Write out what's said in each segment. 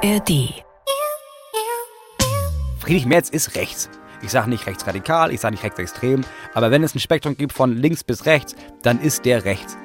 ARD. Friedrich Merz ist rechts. Ich sage nicht rechtsradikal, ich sage nicht rechtsextrem, aber wenn es ein Spektrum gibt von links bis rechts, dann ist der rechts.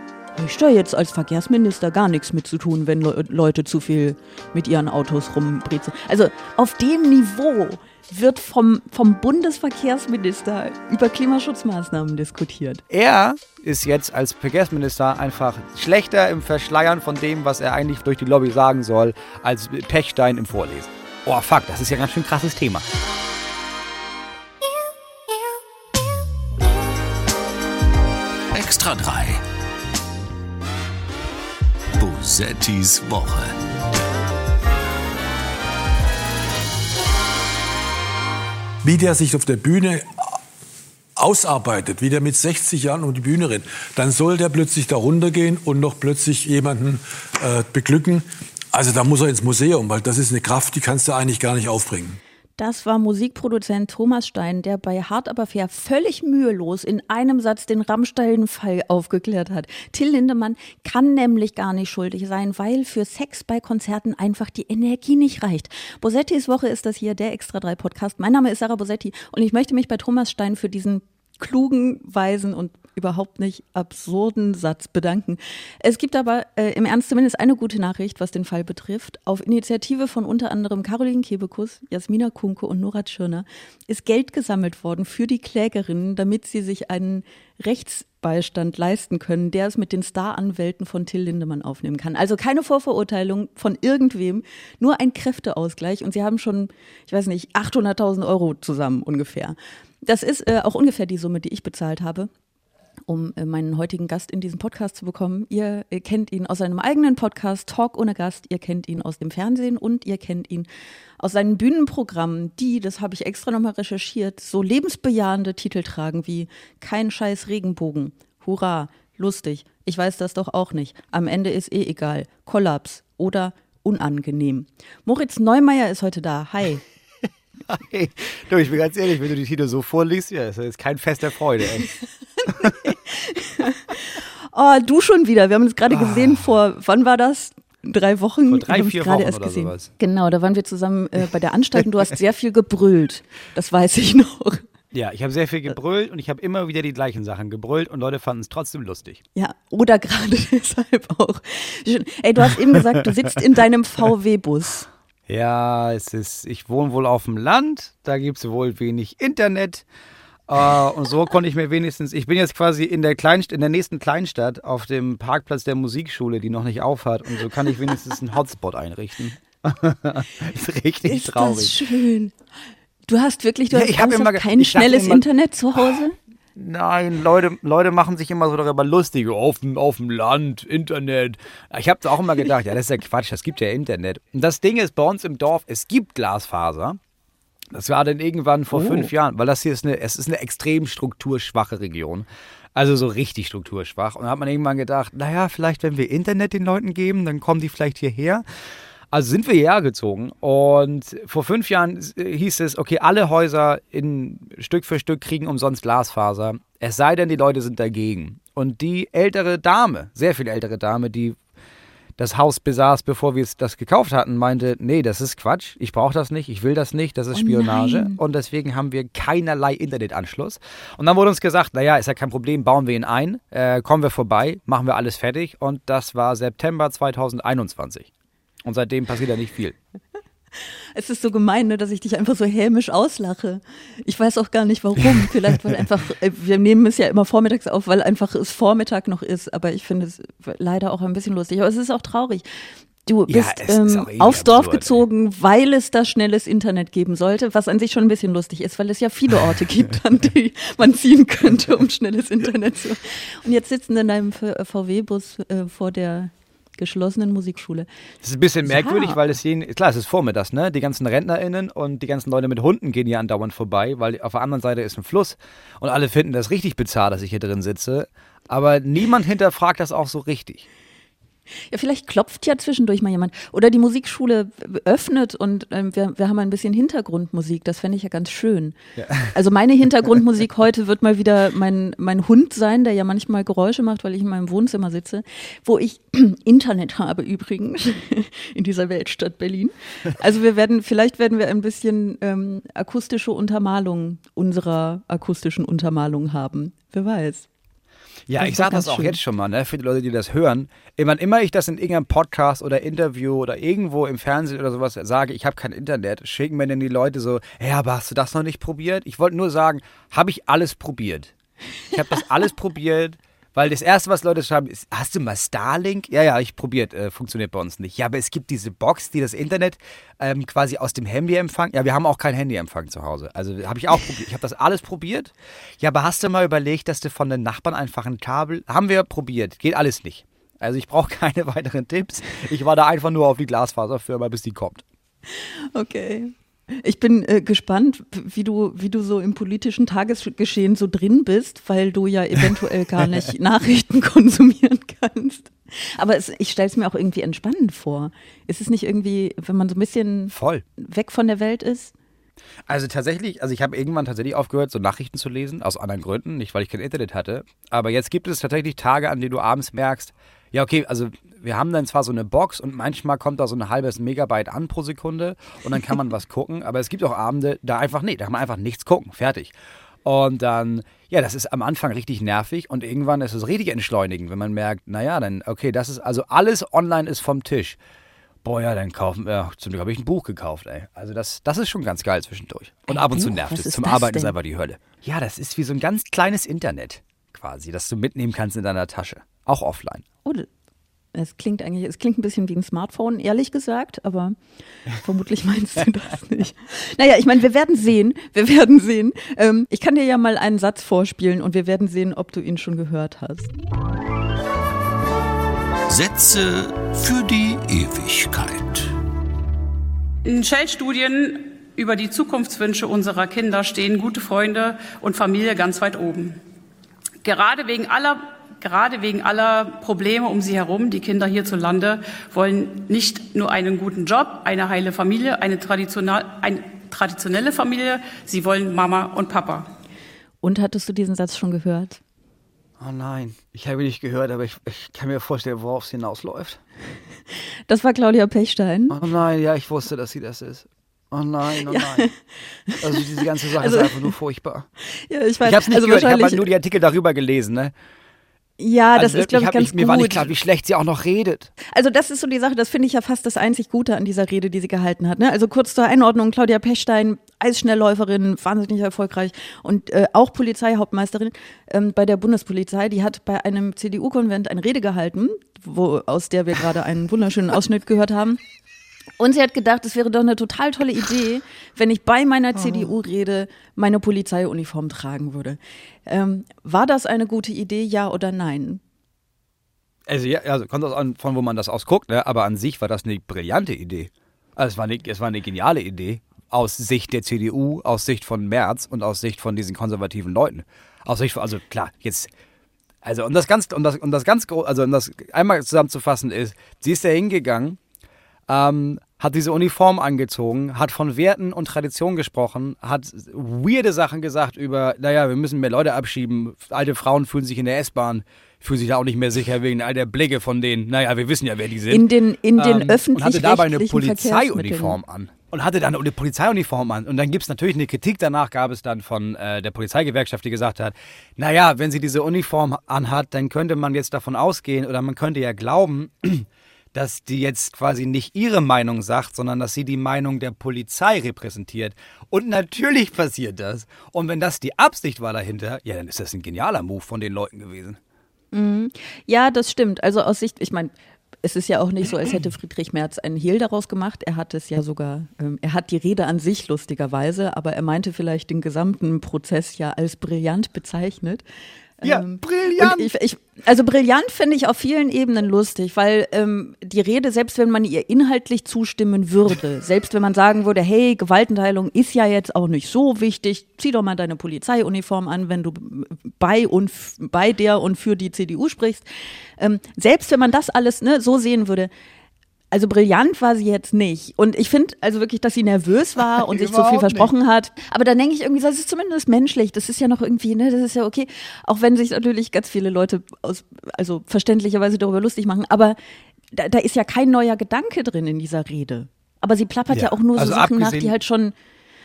Ich da jetzt als Verkehrsminister gar nichts mit zu tun, wenn Le Leute zu viel mit ihren Autos rumbrezeln. Also auf dem Niveau wird vom, vom Bundesverkehrsminister über Klimaschutzmaßnahmen diskutiert. Er ist jetzt als Verkehrsminister einfach schlechter im Verschleiern von dem, was er eigentlich durch die Lobby sagen soll, als Pechstein im Vorlesen. Oh fuck, das ist ja ein ganz schön krasses Thema. Extra 3. Bosettis Woche. Wie der sich auf der Bühne ausarbeitet, wie der mit 60 Jahren um die Bühne rennt, dann soll der plötzlich da runtergehen und noch plötzlich jemanden äh, beglücken. Also da muss er ins Museum, weil das ist eine Kraft, die kannst du eigentlich gar nicht aufbringen. Das war Musikproduzent Thomas Stein, der bei Hart aber fair völlig mühelos in einem Satz den Rammstein-Fall aufgeklärt hat. Till Lindemann kann nämlich gar nicht schuldig sein, weil für Sex bei Konzerten einfach die Energie nicht reicht. Bosettis Woche ist das hier, der Extra 3 Podcast. Mein Name ist Sarah Bosetti und ich möchte mich bei Thomas Stein für diesen klugen, weisen und überhaupt nicht absurden Satz bedanken. Es gibt aber äh, im Ernst zumindest eine gute Nachricht, was den Fall betrifft. Auf Initiative von unter anderem Caroline Kebekus, Jasmina Kunke und Nora Tschirner ist Geld gesammelt worden für die Klägerinnen, damit sie sich einen Rechtsbeistand leisten können, der es mit den Staranwälten von Till Lindemann aufnehmen kann. Also keine Vorverurteilung von irgendwem, nur ein Kräfteausgleich. Und sie haben schon, ich weiß nicht, 800.000 Euro zusammen ungefähr. Das ist äh, auch ungefähr die Summe, die ich bezahlt habe um äh, meinen heutigen Gast in diesem Podcast zu bekommen. Ihr äh, kennt ihn aus seinem eigenen Podcast Talk ohne Gast, ihr kennt ihn aus dem Fernsehen und ihr kennt ihn aus seinen Bühnenprogrammen, die, das habe ich extra nochmal recherchiert, so lebensbejahende Titel tragen wie Kein scheiß Regenbogen, Hurra, lustig, ich weiß das doch auch nicht, am Ende ist eh egal, Kollaps oder unangenehm. Moritz Neumeier ist heute da. Hi. Hey, du, ich bin ganz ehrlich, wenn du die Titel so vorliest, ja, ist jetzt kein Fest der Freude. Ey. oh, du schon wieder. Wir haben uns gerade gesehen vor, wann war das? Drei Wochen. Vor drei, vier Wochen erst oder gesehen. sowas. Genau, da waren wir zusammen äh, bei der Anstalt und du hast sehr viel gebrüllt. Das weiß ich noch. Ja, ich habe sehr viel gebrüllt und ich habe immer wieder die gleichen Sachen gebrüllt und Leute fanden es trotzdem lustig. Ja, oder gerade deshalb auch. Ey, du hast eben gesagt, du sitzt in deinem VW-Bus. Ja, es ist, ich wohne wohl auf dem Land, da gibt es wohl wenig Internet. Äh, und so konnte ich mir wenigstens, ich bin jetzt quasi in der, Kleinst in der nächsten Kleinstadt auf dem Parkplatz der Musikschule, die noch nicht aufhat. Und so kann ich wenigstens einen Hotspot einrichten. ist richtig Ist traurig. das schön. Du hast wirklich, du Ja, hast ich immer kein ich schnelles immer- Internet zu Hause? Nein, Leute, Leute machen sich immer so darüber lustig. Auf dem, auf dem Land, Internet. Ich habe auch immer gedacht, ja, das ist ja Quatsch, das gibt ja Internet. Und das Ding ist, bei uns im Dorf, es gibt Glasfaser. Das war dann irgendwann vor fünf Jahren, weil das hier ist eine, es ist eine extrem strukturschwache Region. Also so richtig strukturschwach. Und da hat man irgendwann gedacht, naja, vielleicht wenn wir Internet den Leuten geben, dann kommen die vielleicht hierher. Also sind wir hierher gezogen und vor fünf Jahren äh, hieß es, okay, alle Häuser in Stück für Stück kriegen umsonst Glasfaser. Es sei denn, die Leute sind dagegen. Und die ältere Dame, sehr viel ältere Dame, die das Haus besaß, bevor wir es- das gekauft hatten, meinte, nee, das ist Quatsch, ich brauche das nicht, ich will das nicht, das ist Oh Spionage. nein. und deswegen haben wir keinerlei Internetanschluss. Und dann wurde uns gesagt, naja, ist ja kein Problem, bauen wir ihn ein, äh, kommen wir vorbei, machen wir alles fertig. Und das war September 2021. Und seitdem passiert ja nicht viel. Es ist so gemein, ne, dass ich dich einfach so hämisch auslache. Ich weiß auch gar nicht warum. Vielleicht, weil einfach, äh, wir nehmen es ja immer vormittags auf, weil einfach es Vormittag noch ist. Aber ich finde es leider auch ein bisschen lustig. Aber es ist auch traurig. Du Ja, bist ist ähm, aufs Dorf absurd, gezogen, weil es da schnelles Internet geben sollte, was an sich schon ein bisschen lustig ist, weil es ja viele Orte gibt, an die man ziehen könnte, um schnelles Internet zu. Und jetzt sitzen in deinem VW-Bus äh, vor der geschlossenen Musikschule. Das ist ein bisschen Ja. merkwürdig, weil es jeden, klar, es ist vormittags, ne? Die ganzen RentnerInnen und die ganzen Leute mit Hunden gehen hier andauernd vorbei, weil auf der anderen Seite ist ein Fluss und alle finden das richtig bizarr, dass ich hier drin sitze. Aber niemand hinterfragt das auch so richtig. Ja, vielleicht klopft ja zwischendurch mal jemand. Oder die Musikschule öffnet und ähm, wir, wir haben ein bisschen Hintergrundmusik. Das fände ich ja ganz schön. Ja. Also meine Hintergrundmusik heute wird mal wieder mein, mein Hund sein, der ja manchmal Geräusche macht, weil ich in meinem Wohnzimmer sitze, wo ich Internet habe übrigens in dieser Weltstadt Berlin. Also wir werden, vielleicht werden wir ein bisschen ähm, akustische Untermalung unserer akustischen Untermalung haben. Wer weiß. Ja, ich sage das auch schön. jetzt schon mal, ne, für die Leute, die das hören. Wann immer ich das in irgendeinem Podcast oder Interview oder irgendwo im Fernsehen oder sowas sage, ich habe kein Internet, schicken mir dann die Leute so, ja, aber hast du das noch nicht probiert? Ich wollte nur sagen, habe ich alles probiert. Ich habe das alles probiert. Weil das Erste, was Leute schreiben, ist, hast du mal Starlink? Ja, ja, ich probiert, äh, funktioniert bei uns nicht. Ja, aber es gibt diese Box, die das Internet ähm, quasi aus dem Handy empfangen. Ja, wir haben auch keinen Handyempfang zu Hause. Also habe ich auch probiert. Ich habe das alles probiert. Ja, aber hast du mal überlegt, dass du von den Nachbarn einfach ein Kabel... Haben wir probiert. Geht alles nicht. Also ich brauche keine weiteren Tipps. Ich war da einfach nur auf die Glasfaserfirma, bis die kommt. Okay. Ich bin äh, gespannt, wie du, wie du so im politischen Tagesgeschehen so drin bist, weil du ja eventuell gar nicht Nachrichten konsumieren kannst. Aber es, ich stelle es mir auch irgendwie entspannend vor. Ist es nicht irgendwie, wenn man so ein bisschen Voll. weg von der Welt ist? Also tatsächlich, also ich habe irgendwann tatsächlich aufgehört, so Nachrichten zu lesen, aus anderen Gründen, nicht weil ich kein Internet hatte. Aber jetzt gibt es tatsächlich Tage, an denen du abends merkst, ja, okay, also wir haben dann zwar so eine Box und manchmal kommt da so ein halbes Megabyte an pro Sekunde und dann kann man was gucken, aber es gibt auch Abende, da einfach nee, da kann man einfach nichts gucken, fertig. Und dann, ja, das ist am Anfang richtig nervig und irgendwann ist es richtig entschleunigend, wenn man merkt, naja, dann, okay, das ist, also alles online ist vom Tisch. Boah, ja, dann kaufen wir, zum Glück habe ich ein Buch gekauft, ey. Also das, das ist schon ganz geil zwischendurch. Und ab und zu nervt es. Zum Arbeiten denn? ist einfach die Hölle. Ja, das ist wie so ein ganz kleines Internet quasi, das du mitnehmen kannst in deiner Tasche. Auch offline. Oh, es klingt eigentlich, es klingt ein bisschen wie ein Smartphone, ehrlich gesagt, aber vermutlich meinst du das nicht. Naja, ich meine, wir werden sehen, wir werden sehen. Ähm, ich kann dir ja mal einen Satz vorspielen und wir werden sehen, ob du ihn schon gehört hast. Sätze für die Ewigkeit. In Shell-Studien über die Zukunftswünsche unserer Kinder stehen gute Freunde und Familie ganz weit oben. Gerade wegen aller Gerade wegen aller Probleme um sie herum, die Kinder hierzulande wollen nicht nur einen guten Job, eine heile Familie, eine, eine traditionelle Familie, sie wollen Mama und Papa. Und hattest du diesen Satz schon gehört? Oh nein, ich habe ihn nicht gehört, aber ich, ich kann mir vorstellen, worauf es hinausläuft. Das war Claudia Pechstein. Oh nein, ja, ich wusste, dass sie das ist. Oh nein, oh ja. nein. Also diese ganze Sache also, ist einfach nur furchtbar. Ja, ich weiß. Ich habe es nicht also gehört, ich habe halt nur die Artikel darüber gelesen, ne? Ja, das also ist, glaube ich, ganz ich, mir gut. war nicht klar, wie schlecht sie auch noch redet. Also das ist so die Sache, das finde ich ja fast das einzig Gute an dieser Rede, die sie gehalten hat. Ne? Also kurz zur Einordnung, Claudia Pechstein, Eisschnellläuferin, wahnsinnig erfolgreich und äh, auch Polizeihauptmeisterin ähm, bei der Bundespolizei, die hat bei einem CDU-Konvent eine Rede gehalten, wo, aus der wir gerade einen wunderschönen Ausschnitt gehört haben. Und sie hat gedacht, es wäre doch eine total tolle Idee, wenn ich bei meiner. CDU-Rede meine Polizeiuniform tragen würde. Ähm, war das eine gute Idee, ja oder nein? Also, ja, also kommt das an, von wo man das ausguckt, ne? aber an sich war das eine brillante Idee. Also es, war eine, es war eine geniale Idee. Aus Sicht der CDU, aus Sicht von Merz und aus Sicht von diesen konservativen Leuten. Aus Sicht von, also klar, jetzt also um das ganz, um das, um das ganz, also um das einmal zusammenzufassen ist, sie ist da hingegangen ähm, hat diese Uniform angezogen, hat von Werten und Tradition gesprochen, hat weirde Sachen gesagt über, naja, wir müssen mehr Leute abschieben, alte Frauen fühlen sich in der S-Bahn, fühlen sich da auch nicht mehr sicher wegen all der Blicke von denen. Naja, wir wissen ja, wer die sind. In den, in den ähm, öffentlichen Und hatte dabei eine Polizeiuniform an. Und hatte dann eine Polizeiuniform an. Und dann gibt es natürlich eine Kritik danach, gab es dann von äh, der Polizeigewerkschaft, die gesagt hat, naja, wenn sie diese Uniform anhat, dann könnte man jetzt davon ausgehen oder man könnte ja glauben, dass die jetzt quasi nicht ihre Meinung sagt, sondern dass sie die Meinung der Polizei repräsentiert. Und natürlich passiert das. Und wenn das die Absicht war dahinter, ja, dann ist das ein genialer Move von den Leuten gewesen. Mhm. Ja, das stimmt. Also aus Sicht, ich meine, es ist ja auch nicht so, als hätte Friedrich Merz einen Hehl daraus gemacht. Er hat es ja sogar, ähm, er hat die Rede an sich lustigerweise, aber er meinte vielleicht den gesamten Prozess ja als brillant bezeichnet. Ja, Ähm, brillant. Ich, ich, also brillant finde ich auf vielen Ebenen lustig, weil ähm, die Rede, selbst wenn man ihr inhaltlich zustimmen würde, selbst wenn man sagen würde, hey, Gewaltenteilung ist ja jetzt auch nicht so wichtig, zieh doch mal deine Polizeiuniform an, wenn du bei und bei der und für die CDU sprichst. Ähm, selbst wenn man das alles ne, so sehen würde, also brillant war sie jetzt nicht. Und ich finde also wirklich, dass sie nervös war und sich zu viel versprochen hat. Aber dann denke ich irgendwie, das ist zumindest menschlich. Das ist ja noch irgendwie, ne, das ist ja okay. Auch wenn sich natürlich ganz viele Leute aus, also verständlicherweise darüber lustig machen. Aber da, da ist ja kein neuer Gedanke drin in dieser Rede. Aber sie plappert ja, Ja, auch nur also so Sachen nach, die halt schon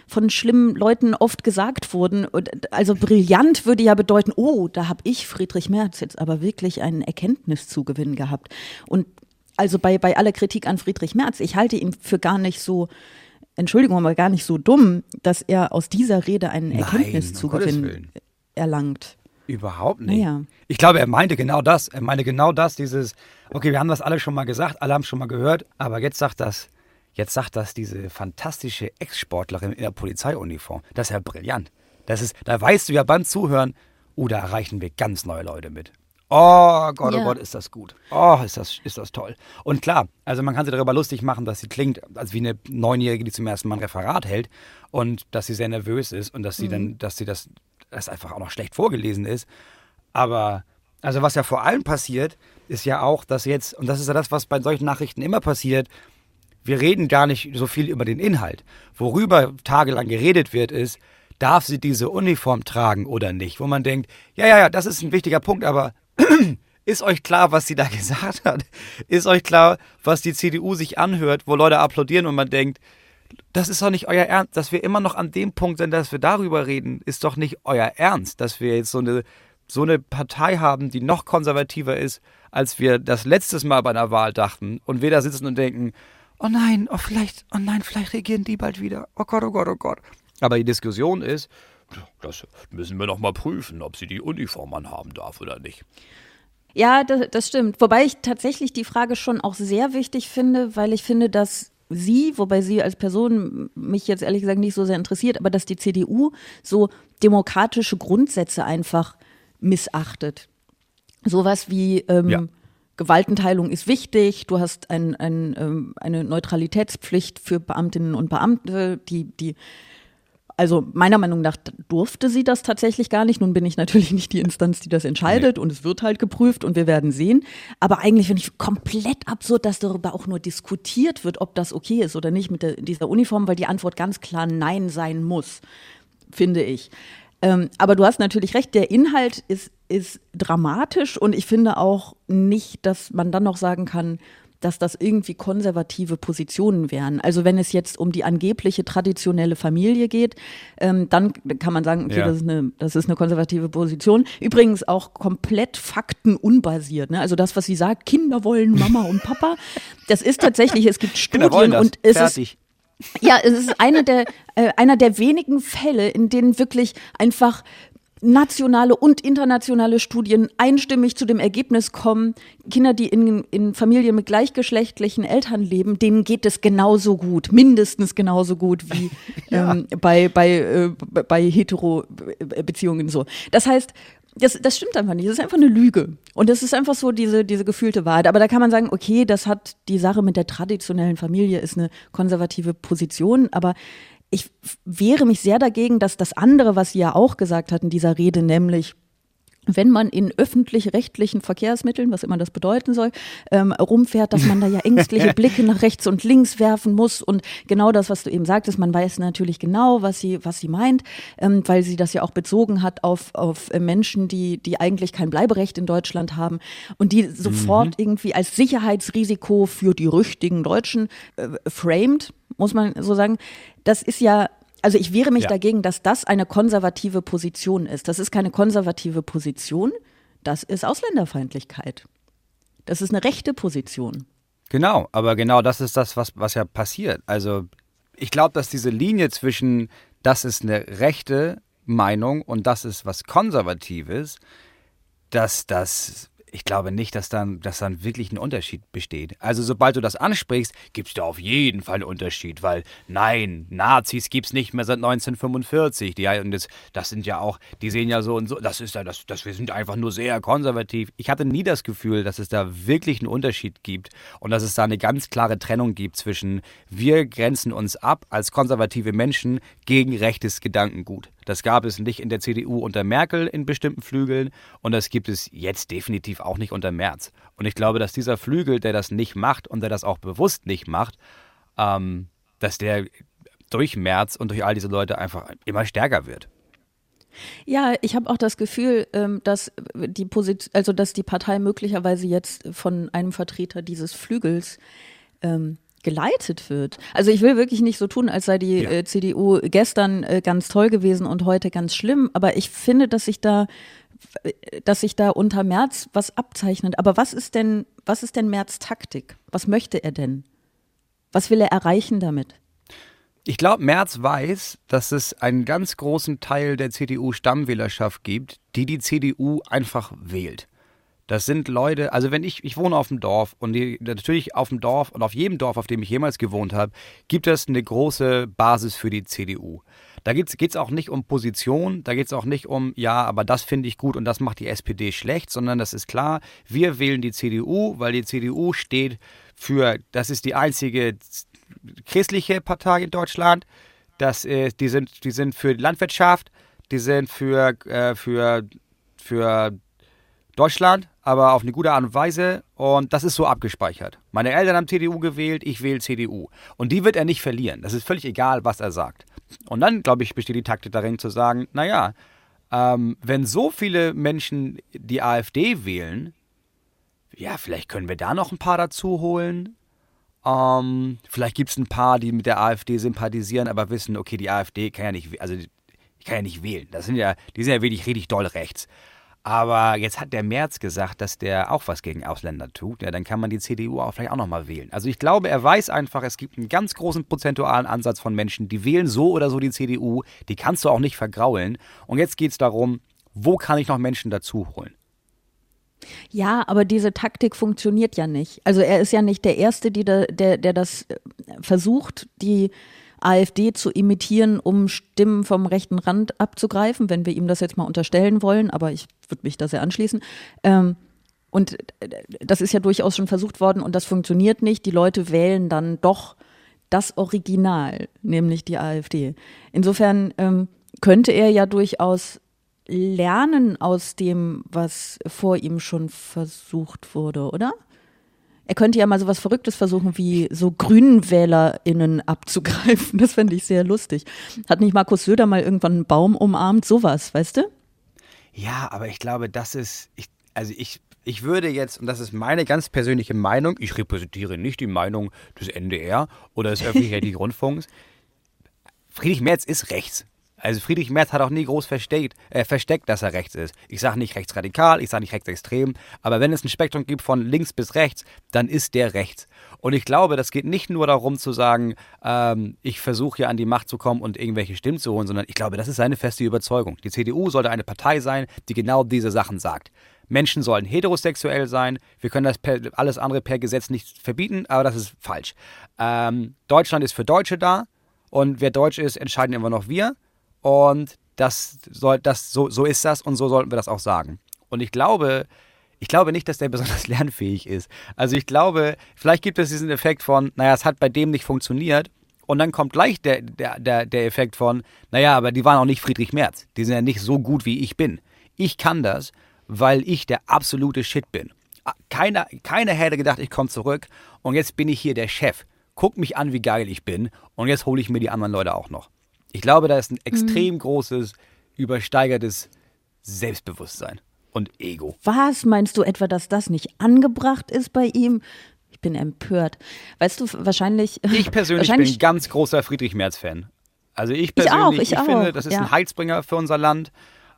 von schlimmen Leuten oft gesagt wurden. Und also brillant würde ja bedeuten, oh, da habe ich Friedrich Merz jetzt aber wirklich einen Erkenntniszugewinn gehabt. Und also bei, bei aller Kritik an Friedrich Merz, ich halte ihn für gar nicht so, Entschuldigung, aber gar nicht so dumm, dass er aus dieser Rede einen um Erkenntniszugewinn Willen. erlangt. Überhaupt nicht. Naja. Ich glaube, er meinte genau das. Er meinte genau das, dieses, okay, wir haben das alle schon mal gesagt, alle haben es schon mal gehört, aber jetzt sagt das, jetzt sagt das diese fantastische Ex-Sportlerin in der Polizeiuniform. Das ist ja brillant. Das ist, da weißt du ja beim Zuhören, oh, da erreichen wir ganz neue Leute mit. Oh Gott, oh Ja. Gott, ist das gut. Oh, ist das, ist das toll. Und klar, also man kann sich darüber lustig machen, dass sie klingt, als wie eine Neunjährige, die zum ersten Mal ein Referat hält und dass sie sehr nervös ist und dass sie dann, dass sie das, das einfach auch noch schlecht vorgelesen ist. Aber, also was ja vor allem passiert, ist ja auch, dass jetzt, und das ist ja das, was bei solchen Nachrichten immer passiert, wir reden gar nicht so viel über den Inhalt. Worüber tagelang geredet wird, ist, darf sie diese Uniform tragen oder nicht? Wo man denkt, ja, ja, ja, das ist ein wichtiger Punkt, aber ist euch klar, was sie da gesagt hat? Ist euch klar, was die CDU sich anhört, wo Leute applaudieren und man denkt, das ist doch nicht euer Ernst, dass wir immer noch an dem Punkt sind, dass wir darüber reden, ist doch nicht euer Ernst, dass wir jetzt so eine, so eine Partei haben, die noch konservativer ist, als wir das letztes Mal bei einer Wahl dachten und wir da sitzen und denken, oh nein, oh vielleicht, oh nein, vielleicht regieren die bald wieder. Oh Gott, oh Gott, oh Gott. Aber die Diskussion ist, das müssen wir noch mal prüfen, ob sie die Uniform anhaben darf oder nicht. Ja, das, das stimmt. Wobei ich tatsächlich die Frage schon auch sehr wichtig finde, weil ich finde, dass sie, wobei sie als Person mich jetzt ehrlich gesagt nicht so sehr interessiert, aber dass die CDU so demokratische Grundsätze einfach missachtet. Sowas wie ähm, Ja. Gewaltenteilung ist wichtig, du hast ein, ein, ähm, eine Neutralitätspflicht für Beamtinnen und Beamte, die, die also meiner Meinung nach durfte sie das tatsächlich gar nicht. Nun bin ich natürlich nicht die Instanz, die das entscheidet und es wird halt geprüft und wir werden sehen. Aber eigentlich finde ich komplett absurd, dass darüber auch nur diskutiert wird, ob das okay ist oder nicht mit der, dieser Uniform, weil die Antwort ganz klar Nein sein muss, finde ich. Ähm, aber du hast natürlich recht, der Inhalt ist, ist dramatisch und ich finde auch nicht, dass man dann noch sagen kann, dass das irgendwie konservative Positionen wären. Also wenn es jetzt um die angebliche traditionelle Familie geht, ähm, dann kann man sagen, okay, Ja. das, ist eine, das ist eine konservative Position. Übrigens auch komplett faktenunbasiert. Ne? Also das, was sie sagt, Kinder wollen Mama und Papa, das ist tatsächlich, es gibt Studien und es ist Fertig. ja, es ist eine der, äh, einer der wenigen Fälle, in denen wirklich einfach nationale und internationale Studien einstimmig zu dem Ergebnis kommen, Kinder, die in, in Familien mit gleichgeschlechtlichen Eltern leben, denen geht es genauso gut, mindestens genauso gut wie ähm, bei, bei, äh, bei Hetero-Beziehungen so. Das heißt, das, das stimmt einfach nicht. Das ist einfach eine Lüge. Und das ist einfach so diese, diese gefühlte Wahrheit. Aber da kann man sagen, okay, das hat die Sache mit der traditionellen Familie ist eine konservative Position. Aber ich wehre mich sehr dagegen, dass das andere, was sie ja auch gesagt hat in dieser Rede, nämlich wenn man in öffentlich-rechtlichen Verkehrsmitteln, was immer das bedeuten soll, ähm, rumfährt, dass man da ja ängstliche Blicke nach rechts und links werfen muss. Und genau das, was du eben sagtest, man weiß natürlich genau, was sie, was sie meint, ähm, weil sie das ja auch bezogen hat auf, auf Menschen, die, die eigentlich kein Bleiberecht in Deutschland haben und die sofort irgendwie als Sicherheitsrisiko für die richtigen Deutschen äh, framed, muss man so sagen. Das ist ja also ich wehre mich Ja. dagegen, dass das eine konservative Position ist. Das ist keine konservative Position, das ist Ausländerfeindlichkeit. Das ist eine rechte Position. Genau, aber genau das ist das, was, was ja passiert. Also ich glaube, dass diese Linie zwischen, das ist eine rechte Meinung und das ist was Konservatives, dass das ich glaube nicht, dass dann, dass dann wirklich ein Unterschied besteht. Also sobald du das ansprichst, gibt es da auf jeden Fall einen Unterschied, weil nein, Nazis gibt es nicht mehr seit 1945. Die, und das, das sind ja auch, die sehen ja so und so, das ist ja, das, das, wir sind einfach nur sehr konservativ. Ich hatte nie das Gefühl, dass es da wirklich einen Unterschied gibt und dass es da eine ganz klare Trennung gibt zwischen wir grenzen uns ab als konservative Menschen gegen rechtes Gedankengut. Das gab es nicht in der CDU unter Merkel in bestimmten Flügeln und das gibt es jetzt definitiv auch nicht unter Merz. Und ich glaube, dass dieser Flügel, der das nicht macht und der das auch bewusst nicht macht, ähm, dass der durch Merz und durch all diese Leute einfach immer stärker wird. Ja, ich habe auch das Gefühl, ähm, dass die Position, also dass die Partei möglicherweise jetzt von einem Vertreter dieses Flügels ähm, geleitet wird. Also ich will wirklich nicht so tun, als sei die ja. äh, CDU gestern äh, ganz toll gewesen und heute ganz schlimm, aber ich finde, dass sich da dass sich da unter Merz was abzeichnet. Aber was ist denn, was ist denn Merz Taktik? Was möchte er denn? Was will er erreichen damit? Ich glaube, Merz weiß, dass es einen ganz großen Teil der CDU-Stammwählerschaft gibt, die die CDU einfach wählt. Das sind Leute, also wenn ich, ich wohne auf dem Dorf und die, natürlich auf dem Dorf und auf jedem Dorf, auf dem ich jemals gewohnt habe, gibt es eine große Basis für die CDU. Da geht es auch nicht um Position, da geht es auch nicht um, ja, aber das finde ich gut und das macht die SPD schlecht, sondern das ist klar, wir wählen die CDU, weil die CDU steht für, das ist die einzige christliche Partei in Deutschland, das, ist, die, sind, die sind für Landwirtschaft, die sind für, äh, für, für Deutschland, aber auf eine gute Art und Weise. Und das ist so abgespeichert. Meine Eltern haben CDU gewählt, ich wähle CDU. Und die wird er nicht verlieren. Das ist völlig egal, was er sagt. Und dann, glaube ich, besteht die Taktik darin zu sagen, naja, ähm, wenn so viele Menschen die AfD wählen, ja, vielleicht können wir da noch ein paar dazu holen. Ähm, vielleicht gibt es ein paar, die mit der AfD sympathisieren, aber wissen, okay, die AfD kann ja nicht, also kann ja nicht wählen. Das sind ja, die sind ja wirklich richtig doll rechts. Aber jetzt hat der Merz gesagt, dass der auch was gegen Ausländer tut. Ja, dann kann man die CDU auch vielleicht auch nochmal wählen. Also ich glaube, er weiß einfach, es gibt einen ganz großen prozentualen Ansatz von Menschen, die wählen so oder so die CDU. Die kannst du auch nicht vergraulen. Und jetzt geht es darum, wo kann ich noch Menschen dazu holen? Ja, aber diese Taktik funktioniert ja nicht. Also er ist ja nicht der Erste, der, der, der das äh, versucht, die AfD zu imitieren, um Stimmen vom rechten Rand abzugreifen, wenn wir ihm das jetzt mal unterstellen wollen, aber ich würde mich da sehr anschließen. Ähm, und das ist ja durchaus schon versucht worden und das funktioniert nicht. Die Leute wählen dann doch das Original, nämlich die AfD. Insofern ähm, könnte er ja durchaus lernen aus dem, was vor ihm schon versucht wurde, oder? Er könnte ja mal so was Verrücktes versuchen, wie so GrünenwählerInnen abzugreifen. Das fände ich sehr lustig. Hat nicht Markus Söder mal irgendwann einen Baum umarmt? Sowas, weißt du? Ja, aber ich glaube, das ist, ich, also ich, ich würde jetzt, und das ist meine ganz persönliche Meinung, ich repräsentiere nicht die Meinung des NDR oder des öffentlich-rechtlichen Rundfunks. Friedrich Merz ist rechts. Also Friedrich Merz hat auch nie groß versteckt, äh, versteckt dass er rechts ist. Ich sage nicht rechtsradikal, ich sage nicht rechtsextrem, aber wenn es ein Spektrum gibt von links bis rechts, dann ist der rechts. Und ich glaube, das geht nicht nur darum zu sagen, ähm, ich versuche hier an die Macht zu kommen und irgendwelche Stimmen zu holen, sondern ich glaube, das ist seine feste Überzeugung. Die CDU sollte eine Partei sein, die genau diese Sachen sagt. Menschen sollen heterosexuell sein. Wir können das per, alles andere per Gesetz nicht verbieten, aber das ist falsch. Ähm, Deutschland ist für Deutsche da und wer Deutsch ist, entscheiden immer noch wir. Und das soll, das, so, so ist das und so sollten wir das auch sagen. Und ich glaube, ich glaube nicht, dass der besonders lernfähig ist. Also ich glaube, vielleicht gibt es diesen Effekt von, naja, es hat bei dem nicht funktioniert. Und dann kommt gleich der, der, der, der Effekt von, naja, aber die waren auch nicht Friedrich Merz. Die sind ja nicht so gut, wie ich bin. Ich kann das, weil ich der absolute Shit bin. Keiner, keiner hätte gedacht, ich komme zurück und jetzt bin ich hier der Chef. Guck mich an, wie geil ich bin und jetzt hole ich mir die anderen Leute auch noch. Ich glaube, da ist ein extrem mhm. großes, übersteigertes Selbstbewusstsein und Ego. Was meinst du etwa, dass das nicht angebracht ist bei ihm? Ich bin empört. Weißt du, wahrscheinlich. Ich persönlich wahrscheinlich, bin ganz großer Friedrich Merz-Fan. Also ich persönlich, ich, auch, ich, ich finde, das ist ja. ein Heilsbringer für unser Land.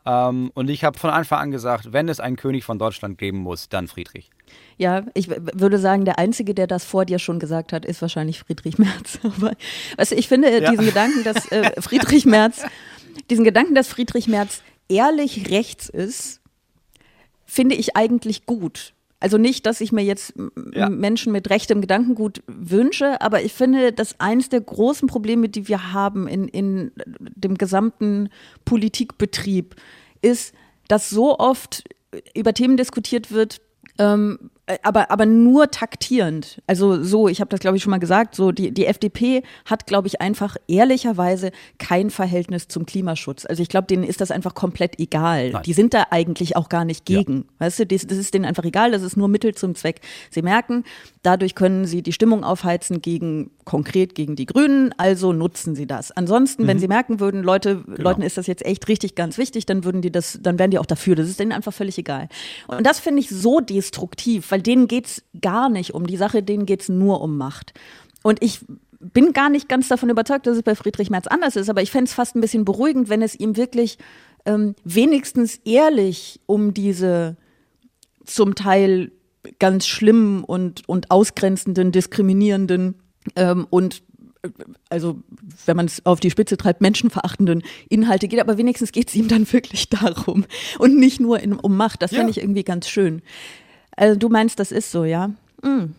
Ähm, und ich habe von Anfang an gesagt, wenn es einen König von Deutschland geben muss, dann Friedrich. Ja, ich würde sagen, der Einzige, der das vor dir schon gesagt hat, ist wahrscheinlich Friedrich Merz. Aber du, ich finde ja. diesen Gedanken, dass äh, Friedrich Merz, diesen Gedanken, dass Friedrich Merz ehrlich rechts ist, finde ich eigentlich gut. Also nicht, dass ich mir jetzt ja. Menschen mit rechtem Gedankengut wünsche, aber ich finde, dass eins der großen Probleme, die wir haben in, in dem gesamten Politikbetrieb, ist, dass so oft über Themen diskutiert wird, ähm, äh, aber, aber nur taktierend. Also so, ich habe das glaube ich schon mal gesagt, so die, die FDP hat glaube ich einfach ehrlicherweise kein Verhältnis zum Klimaschutz. Also ich glaube, denen ist das einfach komplett egal. Nein. Die sind da eigentlich auch gar nicht gegen. Ja. Weißt du, das, das ist denen einfach egal, das ist nur Mittel zum Zweck. Sie merken, dadurch können sie die Stimmung aufheizen gegen konkret gegen die Grünen, also nutzen sie das. Ansonsten, mhm. wenn sie merken würden, Leute, genau. Leuten ist das jetzt echt richtig ganz wichtig, dann würden die das, dann wären die auch dafür. Das ist denen einfach völlig egal. Und das finde ich so destruktiv, weil weil denen geht es gar nicht um die Sache, denen geht es nur um Macht. Und ich bin gar nicht ganz davon überzeugt, dass es bei Friedrich Merz anders ist, aber ich fände es fast ein bisschen beruhigend, wenn es ihm wirklich ähm, wenigstens ehrlich um diese zum Teil ganz schlimmen und, und ausgrenzenden, diskriminierenden ähm, und also wenn man es auf die Spitze treibt, menschenverachtenden Inhalte geht, aber wenigstens geht es ihm dann wirklich darum und nicht nur in, um Macht. Das ja. fände ich irgendwie ganz schön. Also du meinst, das ist so, ja? Hm.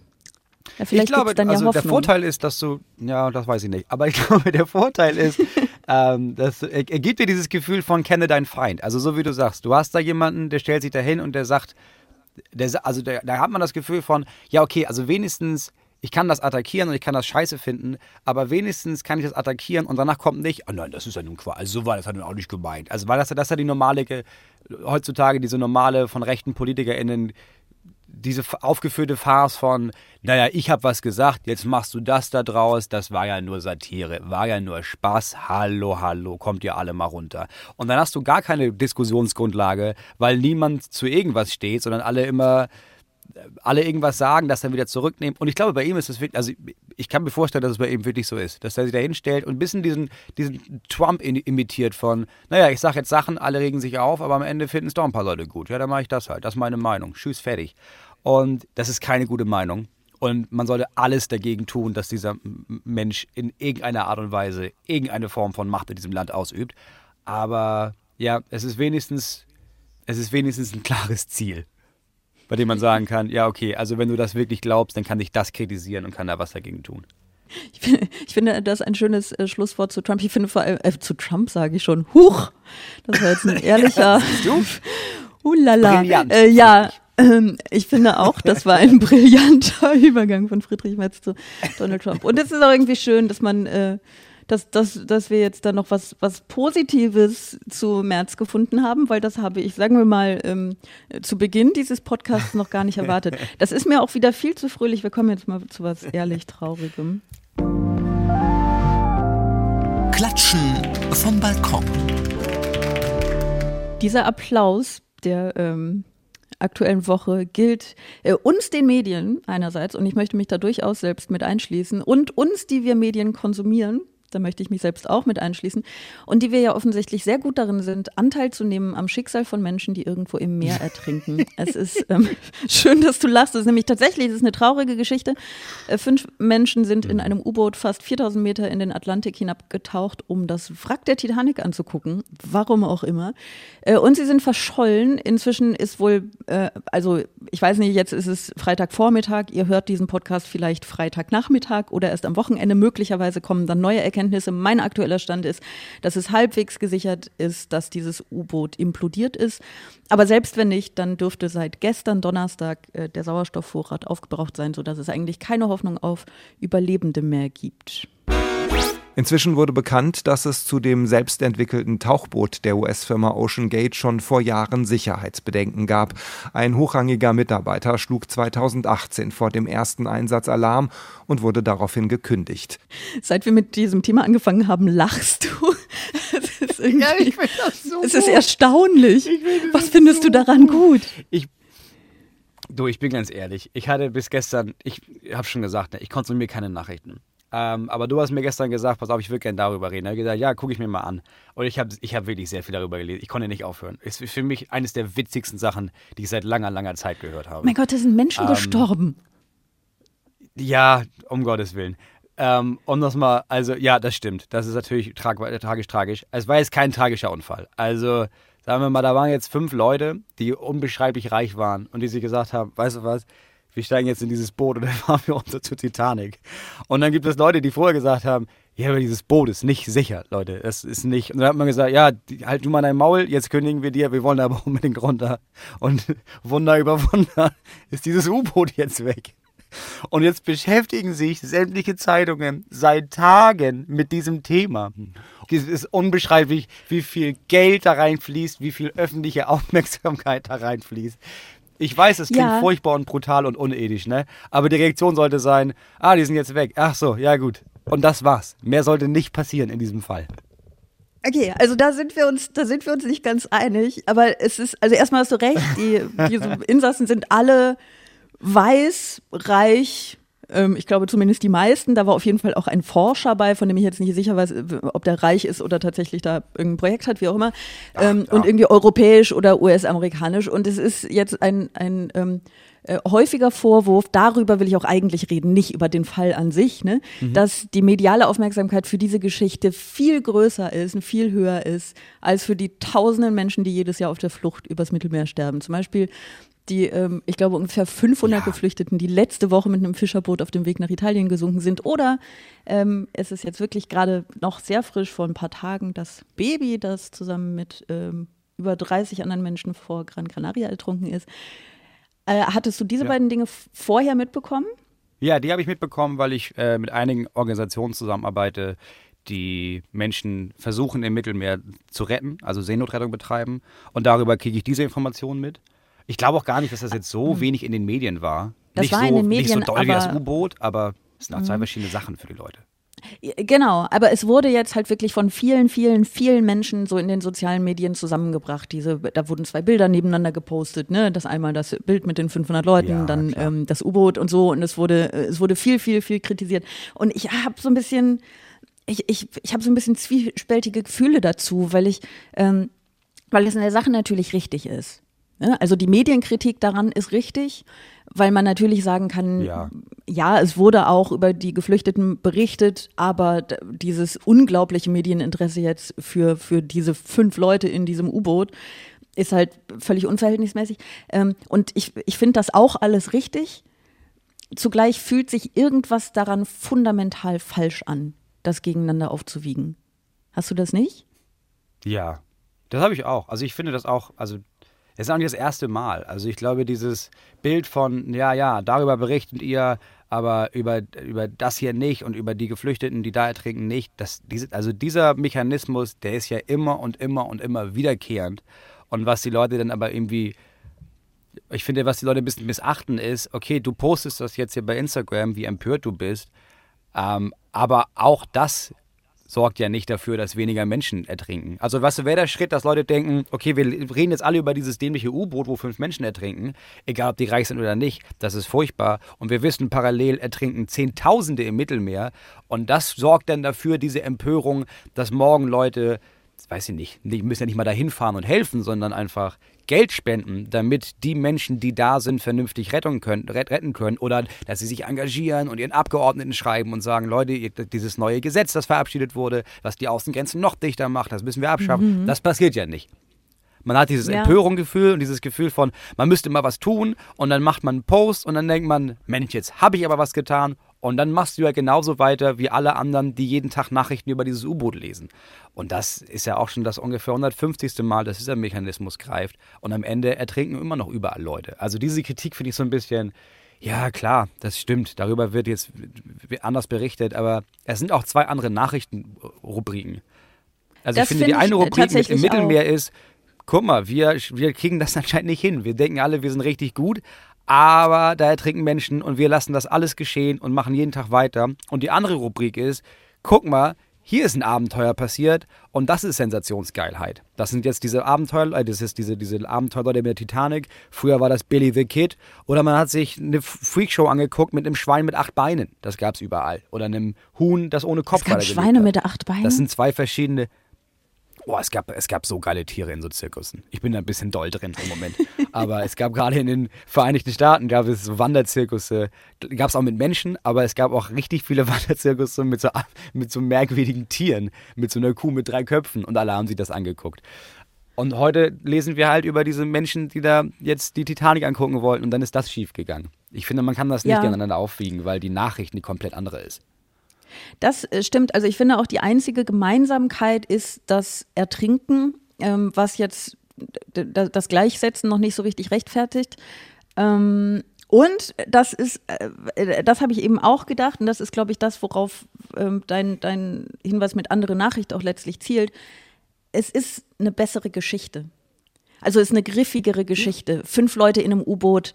Ja, vielleicht ich glaube, dann ja also Hoffnung. der Vorteil ist, dass du, ja, das weiß ich nicht, aber ich glaube, der Vorteil ist, ähm, dass, er, er gibt dir dieses Gefühl von kenne deinen Feind. Also so wie du sagst, du hast da jemanden, der stellt sich da hin und der sagt, der, also der, da hat man das Gefühl von, ja okay, also wenigstens ich kann das attackieren und ich kann das scheiße finden, aber wenigstens kann ich das attackieren und danach kommt nicht, oh nein, das ist ja nun Quatsch, also so war das ja nun auch nicht gemeint. Also weil das, das ja die normale, heutzutage diese normale von rechten PolitikerInnen diese aufgeführte Farce von, naja, ich habe was gesagt, jetzt machst du das da draus, das war ja nur Satire, war ja nur Spaß, hallo, hallo, kommt ihr alle mal runter. Und dann hast du gar keine Diskussionsgrundlage, weil niemand zu irgendwas steht, sondern alle immer alle irgendwas sagen, das dann wieder zurücknehmen. Und ich glaube, bei ihm ist es wirklich, also ich kann mir vorstellen, dass es bei ihm wirklich so ist, dass er sich da hinstellt und ein bisschen diesen, diesen Trump imitiert von, naja, ich sage jetzt Sachen, alle regen sich auf, aber am Ende finden es doch ein paar Leute gut. Ja, dann mache ich das halt. Das ist meine Meinung. Tschüss, fertig. Und das ist keine gute Meinung. Und man sollte alles dagegen tun, dass dieser Mensch in irgendeiner Art und Weise irgendeine Form von Macht in diesem Land ausübt. Aber ja, es ist wenigstens, es ist wenigstens ein klares Ziel bei dem man sagen kann, ja, okay, also wenn du das wirklich glaubst, dann kann ich das kritisieren und kann da was dagegen tun. Ich finde, ich finde das ein schönes äh, Schlusswort zu Trump. Ich finde vor allem, äh, zu Trump sage ich schon, huch, das war jetzt ein ehrlicher. ja, Hulala. Brillant. Äh, ja, ähm, ich finde auch, das war ein brillanter Übergang von Friedrich Merz zu Donald Trump. Und es ist auch irgendwie schön, dass man äh, dass, dass, dass wir jetzt da noch was, was Positives zu März gefunden haben, weil das habe ich, sagen wir mal, ähm, zu Beginn dieses Podcasts noch gar nicht erwartet. Das ist mir auch wieder viel zu fröhlich. Wir kommen jetzt mal zu was ehrlich Traurigem. Klatschen vom Balkon. Dieser Applaus, der ähm, aktuellen Woche gilt äh, uns den Medien einerseits, und ich möchte mich da durchaus selbst mit einschließen, und uns, die wir Medien konsumieren, da möchte ich mich selbst auch mit einschließen, und die wir ja offensichtlich sehr gut darin sind, Anteil zu nehmen am Schicksal von Menschen, die irgendwo im Meer ertrinken. es ist ähm, schön, dass du lachst. Es ist nämlich tatsächlich, es ist eine traurige Geschichte. Äh, fünf Menschen sind in einem U-Boot fast 4000 Meter in den Atlantik hinabgetaucht, um das Wrack der Titanic anzugucken. Warum auch immer. Äh, und sie sind verschollen. Inzwischen ist wohl, äh, also ich weiß nicht, jetzt ist es Freitagvormittag. Ihr hört diesen Podcast vielleicht Freitagnachmittag oder erst am Wochenende. Möglicherweise kommen dann neue Erkenntnisse Erkenntnisse. Mein aktueller Stand ist, dass es halbwegs gesichert ist, dass dieses U-Boot implodiert ist. Aber selbst wenn nicht, dann dürfte seit gestern Donnerstag äh, der Sauerstoffvorrat aufgebraucht sein, sodass es eigentlich keine Hoffnung auf Überlebende mehr gibt. Inzwischen wurde bekannt, dass es zu dem selbstentwickelten Tauchboot der US-Firma Ocean Gate schon vor Jahren Sicherheitsbedenken gab. Ein hochrangiger Mitarbeiter schlug 2018 vor dem ersten Einsatz Alarm und wurde daraufhin gekündigt. Seit wir mit diesem Thema angefangen haben, lachst du. Es ist, ja, ich das so es ist erstaunlich. Was findest so du daran gut? Ich Du, ich bin ganz ehrlich. Ich hatte bis gestern, ich habe schon gesagt, ne, ich konsumiere keine Nachrichten. Ähm, aber du hast mir gestern gesagt, pass auf, ich würde gerne darüber reden. Er hat gesagt, ja, gucke ich mir mal an. Und ich habe ich hab wirklich sehr viel darüber gelesen. Ich konnte nicht aufhören. Es ist für mich eines der witzigsten Sachen, die ich seit langer, langer Zeit gehört habe. Mein Gott, da sind Menschen ähm, gestorben. Ja, um Gottes Willen. Ähm, um das mal, also ja, das stimmt. Das ist natürlich trag, tragisch, tragisch. Es war jetzt kein tragischer Unfall. Also sagen wir mal, da waren jetzt fünf Leute, die unbeschreiblich reich waren und die sich gesagt haben, weißt du was, wir steigen jetzt in dieses Boot und dann fahren wir runter zur Titanic. Und dann gibt es Leute, die vorher gesagt haben, ja, aber dieses Boot ist nicht sicher, Leute. Das ist nicht. Und dann hat man gesagt, ja, halt du mal dein Maul, jetzt kündigen wir dir, wir wollen aber unbedingt runter. Und Wunder über Wunder ist dieses U-Boot jetzt weg. Und jetzt beschäftigen sich sämtliche Zeitungen seit Tagen mit diesem Thema. Es ist unbeschreiblich, wie viel Geld da reinfließt, wie viel öffentliche Aufmerksamkeit da reinfließt. Ich weiß, es klingt Ja. furchtbar und brutal und unethisch, ne? Aber die Reaktion sollte sein, ah, die sind jetzt weg. Ach so, ja gut. Und das war's. Mehr sollte nicht passieren in diesem Fall. Okay, also da sind wir uns, da sind wir uns nicht ganz einig, aber es ist, also erstmal hast du recht, die, diese Insassen sind alle weiß, reich, ähm, ich glaube zumindest die meisten. Da war auf jeden Fall auch ein Forscher bei, von dem ich jetzt nicht sicher weiß, ob der reich ist oder tatsächlich da irgendein Projekt hat, wie auch immer. Ähm, Und irgendwie europäisch oder US-amerikanisch. Und es ist jetzt ein, ein ähm, äh, häufiger Vorwurf, darüber will ich auch eigentlich reden, nicht über den Fall an sich, ne? dass die mediale Aufmerksamkeit für diese Geschichte viel größer ist und viel höher ist, als für die tausenden Menschen, die jedes Jahr auf der Flucht übers Mittelmeer sterben. Zum Beispiel die, ähm, ich glaube, ungefähr 500 Geflüchteten, die letzte Woche mit einem Fischerboot auf dem Weg nach Italien gesunken sind. Oder ähm, es ist jetzt wirklich gerade noch sehr frisch vor ein paar Tagen das Baby, das zusammen mit ähm, über 30 anderen Menschen vor Gran Canaria ertrunken ist. Äh, hattest du diese Ja. beiden Dinge vorher mitbekommen? Ja, die habe ich mitbekommen, weil ich äh, mit einigen Organisationen zusammenarbeite, die Menschen versuchen im Mittelmeer zu retten, also Seenotrettung betreiben. Und darüber kriege ich diese Informationen mit. Ich glaube auch gar nicht, dass das jetzt so wenig in den Medien war. Das nicht war so, in den nicht so Medien, doll wie das Mhm. U-Boot, aber es sind auch zwei verschiedene Sachen für die Leute. Genau, aber es wurde jetzt halt wirklich von vielen, vielen, vielen Menschen so in den sozialen Medien zusammengebracht. Diese, da wurden zwei Bilder nebeneinander gepostet, ne? Das einmal das Bild mit den 500 Leuten, Ja, dann ähm, das U-Boot und so. Und es wurde, äh, es wurde viel, viel, viel kritisiert. Und ich habe so ein bisschen, ich, ich, ich habe so ein bisschen zwiespältige Gefühle dazu, weil ich, ähm, weil es in der Sache natürlich richtig ist. Ne? Also die Medienkritik daran ist richtig, weil man natürlich sagen kann, Ja. ja, es wurde auch über die Geflüchteten berichtet, aber dieses unglaubliche Medieninteresse jetzt für, für diese fünf Leute in diesem U-Boot ist halt völlig unverhältnismäßig. Ähm, und ich, ich finde das auch alles richtig. Zugleich fühlt sich irgendwas daran fundamental falsch an, das gegeneinander aufzuwiegen. Hast du das nicht? Ja, das habe ich auch. Also ich finde das auch, also es ist auch nicht das erste Mal. Also ich glaube, dieses Bild von, ja, ja, darüber berichtet ihr, aber über, über das hier nicht und über die Geflüchteten, die da ertrinken, nicht. Das, diese, also dieser Mechanismus, der ist ja immer und immer und immer wiederkehrend. Und was die Leute dann aber irgendwie ich finde, was die Leute ein bisschen missachten ist, okay, du postest das jetzt hier bei Instagram, wie empört du bist, ähm, aber auch das sorgt ja nicht dafür, dass weniger Menschen ertrinken. Also du, wäre der Schritt, dass Leute denken, okay, wir reden jetzt alle über dieses dämliche U-Boot, wo fünf Menschen ertrinken, egal ob die reich sind oder nicht, das ist furchtbar. Und wir wissen, parallel ertrinken Zehntausende im Mittelmeer. Und das sorgt dann dafür, diese Empörung, dass morgen Leute, weiß ich nicht, die müssen ja nicht mal dahin fahren und helfen, sondern einfach Geld spenden, damit die Menschen, die da sind, vernünftig retten können, ret- retten können oder dass sie sich engagieren und ihren Abgeordneten schreiben und sagen, Leute, dieses neue Gesetz, das verabschiedet wurde, was die Außengrenzen noch dichter macht, das müssen wir abschaffen. Das passiert ja nicht. Man hat dieses Ja. Empörungsgefühl und dieses Gefühl von, man müsste mal was tun und dann macht man einen Post und dann denkt man, Mensch, jetzt habe ich aber was getan und dann machst du ja genauso weiter wie alle anderen, die jeden Tag Nachrichten über dieses U-Boot lesen. Und das ist ja auch schon das ungefähr 150. Mal, dass dieser Mechanismus greift und am Ende ertrinken immer noch überall Leute. Also diese Kritik finde ich so ein bisschen, ja klar, das stimmt, darüber wird jetzt anders berichtet, aber es sind auch zwei andere Nachrichtenrubriken. Also Das ich finde, die finde ich, eine Rubrik mit im Mittelmeer ist, guck mal, wir, wir kriegen das anscheinend nicht hin. Wir denken alle, wir sind richtig gut, aber da ertrinken Menschen und wir lassen das alles geschehen und machen jeden Tag weiter. Und die andere Rubrik ist, guck mal, hier ist ein Abenteuer passiert und das ist Sensationsgeilheit. Das sind jetzt diese Abenteuer, äh, das ist diese, diese Abenteuer mit der Titanic. Früher war das Billy the Kid. Oder man hat sich eine Freakshow angeguckt mit einem Schwein mit acht Beinen. Das gab es überall. Oder einem Huhn, das ohne Kopf Es gab Schweine mit acht Beinen. Das sind zwei verschiedene. Boah, es gab, es gab so geile Tiere in so Zirkussen. Ich bin da ein bisschen doll drin im Moment. aber es gab gerade in den Vereinigten Staaten gab es so Wanderzirkusse. Gab es auch mit Menschen, aber es gab auch richtig viele Wanderzirkusse mit so, mit so merkwürdigen Tieren. Mit so einer Kuh mit drei Köpfen und alle haben sich das angeguckt. Und heute lesen wir halt über diese Menschen, die da jetzt die Titanic angucken wollten und dann ist das schiefgegangen. Ich finde, man kann das nicht Ja. gegeneinander aufwiegen, weil die Nachricht eine komplett andere ist. Das äh, stimmt. Also ich finde auch die einzige Gemeinsamkeit ist das Ertrinken, ähm, was jetzt das Gleichsetzen noch nicht so richtig rechtfertigt. Ähm, und das ist, äh, das habe ich eben auch gedacht, und das ist, glaube ich, das, worauf ähm, dein, dein Hinweis mit andere Nachricht auch letztlich zielt. Es ist eine bessere Geschichte. Also ist eine griffigere Geschichte. Fünf Leute in einem U-Boot.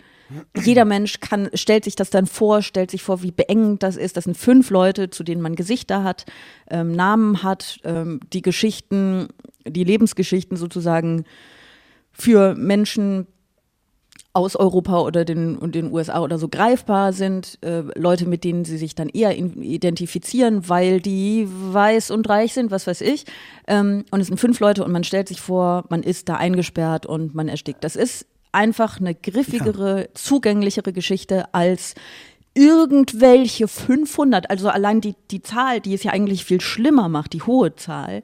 Jeder Mensch kann, stellt sich das dann vor, stellt sich vor, wie beengend das ist. Das sind fünf Leute, zu denen man Gesichter hat, ähm, Namen hat, ähm, die Geschichten, die Lebensgeschichten sozusagen für Menschen aus Europa oder den, und den USA oder so greifbar sind, äh, Leute, mit denen sie sich dann eher in, identifizieren, weil die weiß und reich sind, was weiß ich. Ähm, und es sind fünf Leute und man stellt sich vor, man ist da eingesperrt und man erstickt. Das ist einfach eine griffigere, zugänglichere Geschichte als irgendwelche 500, also allein die, die Zahl, die es ja eigentlich viel schlimmer macht, die hohe Zahl,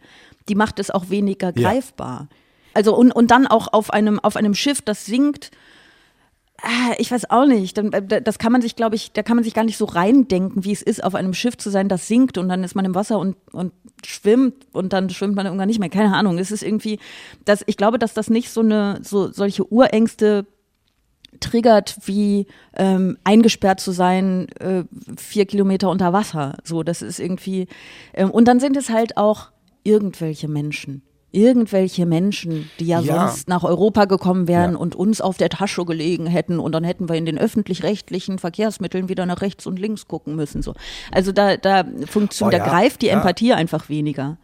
die macht es auch weniger Ja. greifbar. Also und, und dann auch auf einem, auf einem Schiff, das sinkt, ich weiß auch nicht. Äh, Das kann man sich, glaube ich, da kann man sich gar nicht so reindenken, wie es ist, auf einem Schiff zu sein, das sinkt und dann ist man im Wasser und, und schwimmt und dann schwimmt man irgendwann nicht mehr. Keine Ahnung. Es ist irgendwie, das, ich glaube, dass das nicht so eine, so solche Urängste triggert, wie ähm, eingesperrt zu sein, äh, vier Kilometer unter Wasser. So, das ist irgendwie. Ähm, und dann sind es halt auch irgendwelche Menschen. Irgendwelche Menschen, die ja, Ja. sonst nach Europa gekommen wären Ja. und uns auf der Tasche gelegen hätten und dann hätten wir in den öffentlich-rechtlichen Verkehrsmitteln wieder nach rechts und links gucken müssen. So. Also da, da funktioniert, Oh da greift die. Empathie einfach weniger.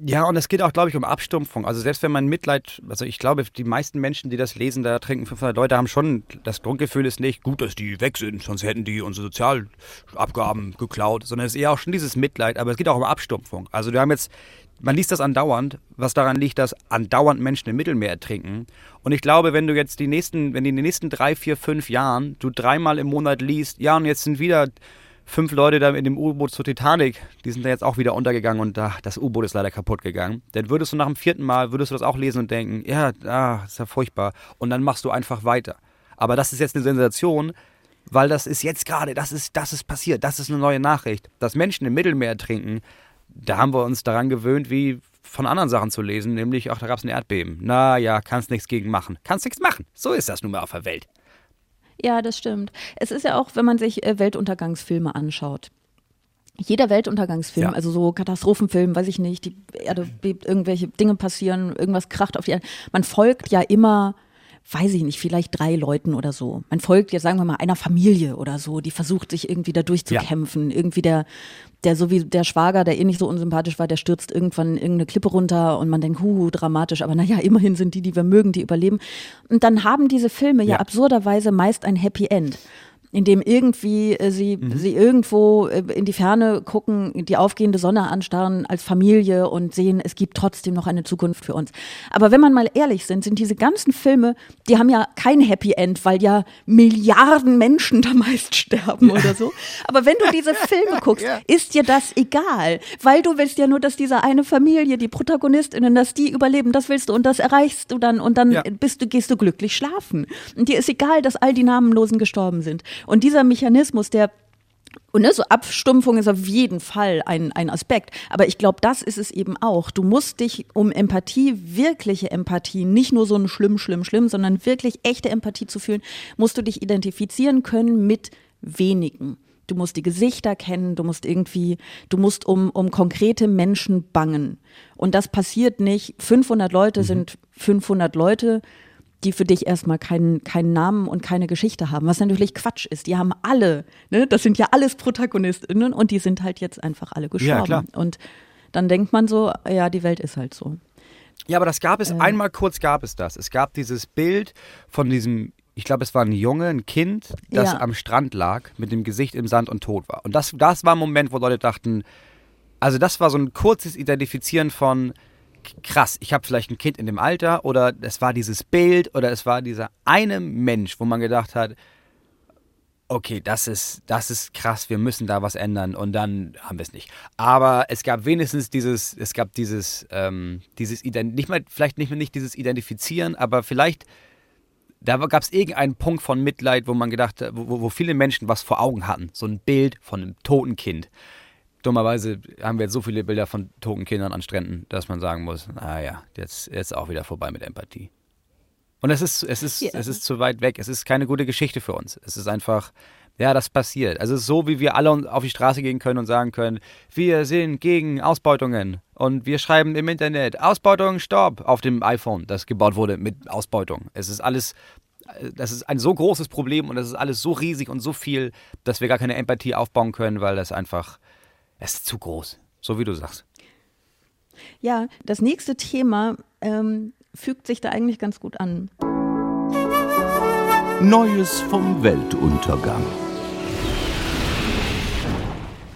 Ja, und es geht auch, glaube ich, um Abstumpfung. Also selbst wenn man Mitleid, also ich glaube, die meisten Menschen, die das lesen, da trinken 500 Leute, haben schon, das Grundgefühl ist nicht, gut, dass die weg sind, sonst hätten die unsere Sozialabgaben geklaut, sondern es ist eher auch schon dieses Mitleid, aber es geht auch um Abstumpfung. Also wir haben jetzt, man liest das andauernd, was daran liegt, dass andauernd Menschen im Mittelmeer ertrinken. Und ich glaube, wenn du jetzt die nächsten, wenn in den nächsten drei, vier, fünf Jahren du dreimal im Monat liest, ja, und jetzt sind wieder fünf Leute da in dem U-Boot zur Titanic, die sind da jetzt auch wieder untergegangen und da, das U-Boot ist leider kaputt gegangen. Dann würdest du nach dem vierten Mal, würdest du das auch lesen und denken, ja, ah, ist ja furchtbar. Und dann machst du einfach weiter. Aber das ist jetzt eine Sensation, weil das ist jetzt gerade, das ist, das ist passiert, das ist eine neue Nachricht. Dass Menschen im Mittelmeer ertrinken, da haben wir uns daran gewöhnt, wie von anderen Sachen zu lesen, nämlich, ach, da gab es ein Erdbeben. Na ja, kannst nichts gegen machen. Kannst nichts machen. So ist das nun mal auf der Welt. Ja, das stimmt. Es ist ja auch, wenn man sich äh, Weltuntergangsfilme anschaut. Jeder Weltuntergangsfilm, Ja. also so Katastrophenfilm, weiß ich nicht, die Erde bebt, irgendwelche Dinge passieren, irgendwas kracht auf die Erde. Man folgt ja immer, weiß ich nicht, vielleicht drei Leuten oder so. Man folgt jetzt, sagen wir mal, einer Familie oder so, die versucht sich irgendwie da durchzukämpfen. Irgendwie der, der so wie der Schwager, der eh nicht so unsympathisch war, der stürzt irgendwann irgendeine Klippe runter und man denkt, huh, dramatisch, aber naja, immerhin sind die, die wir mögen, die überleben. Und dann haben diese Filme ja, Ja. absurderweise meist ein Happy End. In dem irgendwie äh, sie, sie irgendwo äh, in die Ferne gucken, die aufgehende Sonne anstarren als Familie und sehen, es gibt trotzdem noch eine Zukunft für uns. Aber wenn man mal ehrlich sind, sind diese ganzen Filme, die haben ja kein Happy End, weil ja Milliarden Menschen da meist sterben oder so. Aber wenn du diese Filme guckst, ist dir das egal, weil du willst ja nur, dass diese eine Familie, die Protagonistinnen, dass die überleben, das willst du und das erreichst du dann und dann Ja. bist du, gehst du glücklich schlafen. Und dir ist egal, dass all die Namenlosen gestorben sind. Und dieser Mechanismus, der und ne, so Abstumpfung ist auf jeden Fall ein, ein Aspekt. Aber ich glaube, das ist es eben auch. Du musst dich um Empathie, wirkliche Empathie, nicht nur so ein schlimm, schlimm, schlimm, sondern wirklich echte Empathie zu fühlen, musst du dich identifizieren können mit wenigen. Du musst die Gesichter kennen, du musst irgendwie, du musst um, um konkrete Menschen bangen. Und das passiert nicht. 500 Leute sind 500 Leute die für dich erstmal keinen, keinen Namen und keine Geschichte haben, was natürlich Quatsch ist. Die haben alle, ne? das sind ja alles ProtagonistInnen und die sind halt jetzt einfach alle gestorben. klar. Und dann denkt man so, ja, die Welt ist halt so. Ja, aber das gab es, einmal kurz gab es das. Es gab dieses Bild von diesem, ich glaube, es war ein Junge, ein Kind, das Ja. am Strand lag, mit dem Gesicht im Sand und tot war. Und das, das war ein Moment, wo Leute dachten, also das war so ein kurzes Identifizieren von, krass, ich habe vielleicht ein Kind in dem Alter oder es war dieses Bild oder es war dieser eine Mensch, wo man gedacht hat, okay, das ist, das ist krass, wir müssen da was ändern und dann haben wir es nicht. Aber es gab wenigstens dieses, es gab dieses, ähm, dieses, nicht mal, vielleicht nicht mehr nicht dieses Identifizieren, aber vielleicht, da gab es irgendeinen Punkt von Mitleid, wo man gedacht wo, wo viele Menschen was vor Augen hatten. So ein Bild von einem toten Kind. Dummerweise haben wir jetzt so viele Bilder von toten Kindern an Stränden, dass man sagen muss, naja, jetzt, jetzt auch wieder vorbei mit Empathie. Und es ist, es ist, ja. es ist zu weit weg. Es ist keine gute Geschichte für uns. Es ist einfach, ja, das passiert. Also so, wie wir alle auf die Straße gehen können und sagen können, wir sind gegen Ausbeutungen. Und wir schreiben im Internet, Ausbeutung, Stopp, auf dem iPhone, das gebaut wurde mit Ausbeutung. Es ist alles, das ist ein so großes Problem und das ist alles so riesig und so viel, dass wir gar keine Empathie aufbauen können, weil das einfach, es ist zu groß. So wie du sagst. Ja, das nächste Thema ähm, fügt sich da eigentlich ganz gut an. Neues vom Weltuntergang.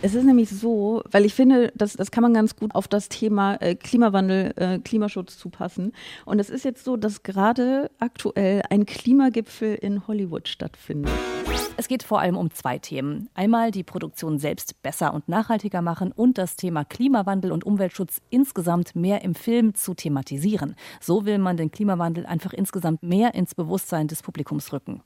Es ist nämlich so, weil ich finde, das, das kann man ganz gut auf das Thema äh, Klimawandel, äh, Klimaschutz zupassen. Und es ist jetzt so, dass gerade aktuell ein Klimagipfel in Hollywood stattfindet. Es geht vor allem um zwei Themen. Einmal die Produktion selbst besser und nachhaltiger machen und das Thema Klimawandel und Umweltschutz insgesamt mehr im Film zu thematisieren. So will man den Klimawandel einfach insgesamt mehr ins Bewusstsein des Publikums rücken.